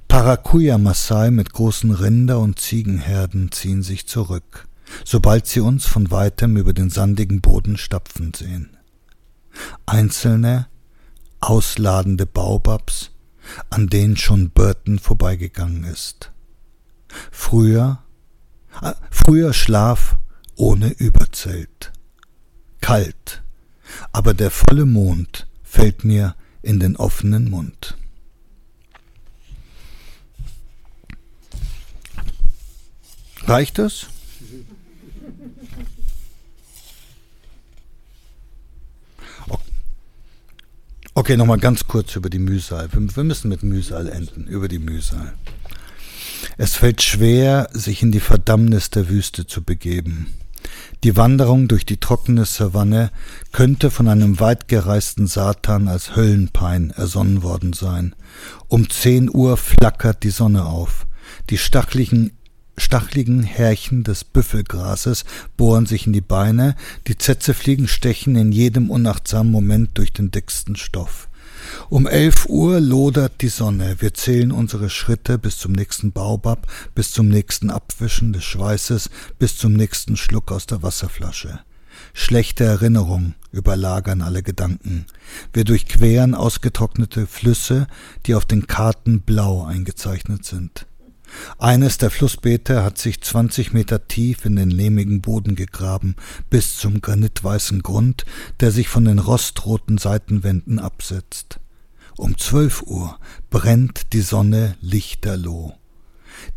Parakuya Maasai mit großen Rinder- und Ziegenherden ziehen sich zurück, sobald sie uns von weitem über den sandigen Boden stapfen sehen. Einzelne, ausladende Baobabs, an denen schon Burton vorbeigegangen ist. Früher, äh, früher Schlaf ohne Überzelt. Kalt, aber der volle Mond fällt mir in den offenen Mund. Reicht das? Okay, nochmal ganz kurz über die Mühsal. Wir müssen mit Mühsal enden, über die Mühsal. Es fällt schwer, sich in die Verdammnis der Wüste zu begeben. Die Wanderung durch die trockene Savanne könnte von einem weitgereisten Satan als Höllenpein ersonnen worden sein. Um zehn Uhr flackert die Sonne auf. Die stachligen stachligen Härchen des Büffelgrases bohren sich in die Beine, die Zetzefliegen stechen in jedem unachtsamen Moment durch den dicksten Stoff. Um elf Uhr lodert die Sonne. Wir zählen unsere Schritte bis zum nächsten Baobab, bis zum nächsten Abwischen des Schweißes, bis zum nächsten Schluck aus der Wasserflasche. Schlechte Erinnerungen überlagern alle Gedanken. Wir durchqueren ausgetrocknete Flüsse, die auf den Karten blau eingezeichnet sind. Eines der Flussbeete hat sich zwanzig Meter tief in den lehmigen Boden gegraben, bis zum granitweißen Grund, der sich von den rostroten Seitenwänden absetzt. Um zwölf Uhr brennt die Sonne lichterloh.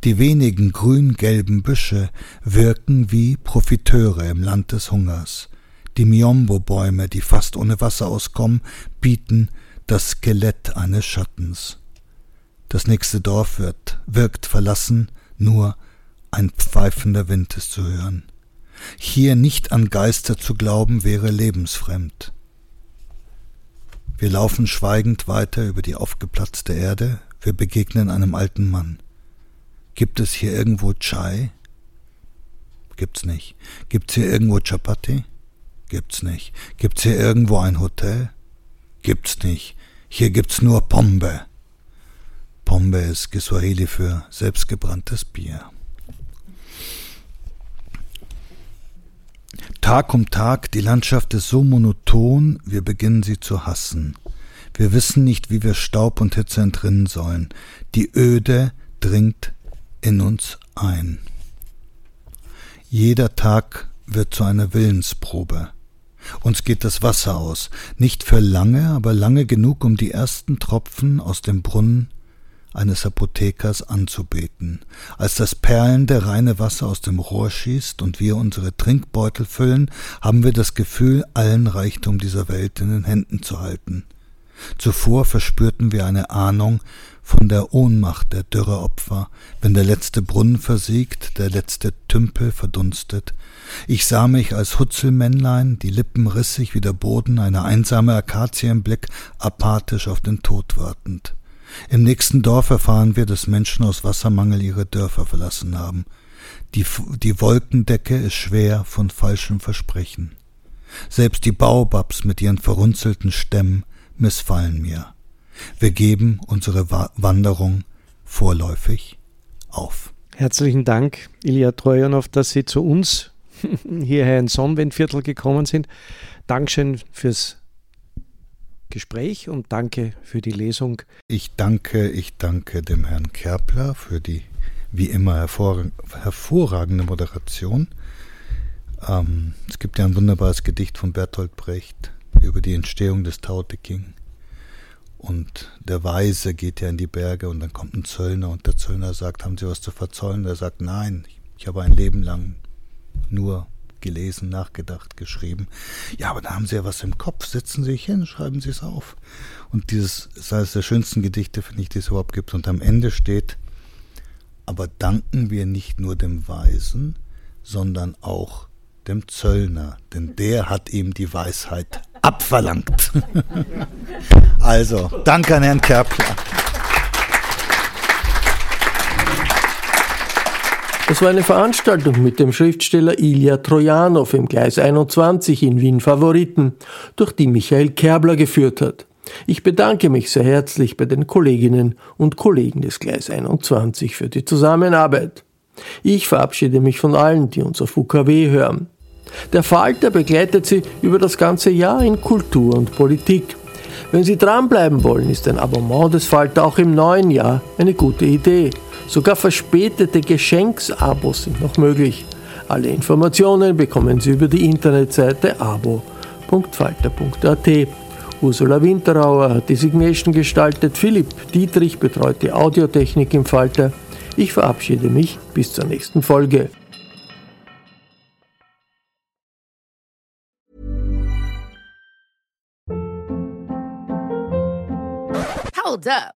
Die wenigen grün-gelben Büsche wirken wie Profiteure im Land des Hungers. Die Miombo-Bäume, die fast ohne Wasser auskommen, bieten das Skelett eines Schattens. Das nächste Dorf wird, wirkt verlassen, nur ein pfeifender Wind ist zu hören. Hier nicht an Geister zu glauben, wäre lebensfremd. Wir laufen schweigend weiter über die aufgeplatzte Erde, wir begegnen einem alten Mann. Gibt es hier irgendwo Chai? Gibt's nicht. Gibt's hier irgendwo Chapati? Gibt's nicht. Gibt's hier irgendwo ein Hotel? gibt's nicht. Hier gibt's nur Pombe. Pombe ist Kiswahili für selbstgebranntes Bier. Tag um Tag, die Landschaft ist so monoton, wir beginnen sie zu hassen. Wir wissen nicht, wie wir Staub und Hitze entrinnen sollen. Die Öde dringt in uns ein. Jeder Tag wird zu einer Willensprobe. Uns geht das Wasser aus, nicht für lange, aber lange genug, um die ersten Tropfen aus dem Brunnen eines Apothekers anzubeten. Als das perlende reine Wasser aus dem Rohr schießt und wir unsere Trinkbeutel füllen, haben wir das Gefühl, allen Reichtum dieser Welt in den Händen zu halten. Zuvor verspürten wir eine Ahnung von der Ohnmacht der Dürreopfer, wenn der letzte Brunnen versiegt, der letzte Tümpel verdunstet. Ich sah mich als Hutzelmännlein, die Lippen rissig wie der Boden, eine einsame Akazie im Blick, apathisch auf den Tod wartend. Im nächsten Dorf erfahren wir, dass Menschen aus Wassermangel ihre Dörfer verlassen haben. Die, die Wolkendecke ist schwer von falschem Versprechen. Selbst die Baobabs mit ihren verrunzelten Stämmen missfallen mir. Wir geben unsere Wa Wanderung vorläufig auf. Herzlichen Dank, Ilja Trojanow, dass Sie zu uns hierher ins Sonnenwendviertel gekommen sind. Dankeschön fürs Gespräch und danke für die Lesung. Ich danke, ich danke dem Herrn Kerpler für die wie immer hervor, hervorragende Moderation. Ähm, es gibt ja ein wunderbares Gedicht von Bertolt Brecht über die Entstehung des Tao Te King. Und der Weise geht ja in die Berge und dann kommt ein Zöllner und der Zöllner sagt, haben Sie was zu verzollen? Der sagt, nein, ich habe ein Leben lang nur gelesen, nachgedacht, geschrieben. Ja, aber da haben Sie ja was im Kopf. Setzen Sie sich hin, schreiben Sie es auf. Und dieses ist eines der schönsten Gedichte, finde ich, die es überhaupt gibt. Und am Ende steht, aber danken wir nicht nur dem Weisen, sondern auch dem Zöllner, denn der hat ihm die Weisheit abverlangt. also, danke an Herrn Kerpler. Das war eine Veranstaltung mit dem Schriftsteller Ilja Trojanow im Gleis 21 in Wien Favoriten, durch die Michael Kerbler geführt hat. Ich bedanke mich sehr herzlich bei den Kolleginnen und Kollegen des Gleis 21 für die Zusammenarbeit. Ich verabschiede mich von allen, die uns auf UKW hören. Der Falter begleitet Sie über das ganze Jahr in Kultur und Politik. Wenn Sie dranbleiben wollen, ist ein Abonnement des Falter auch im neuen Jahr eine gute Idee. Sogar verspätete Geschenksabos sind noch möglich. Alle Informationen bekommen Sie über die Internetseite abo.falter.at. Ursula Winterauer hat die Signation gestaltet, Philipp Dietrich betreut die Audiotechnik im Falter. Ich verabschiede mich bis zur nächsten Folge. Hold up.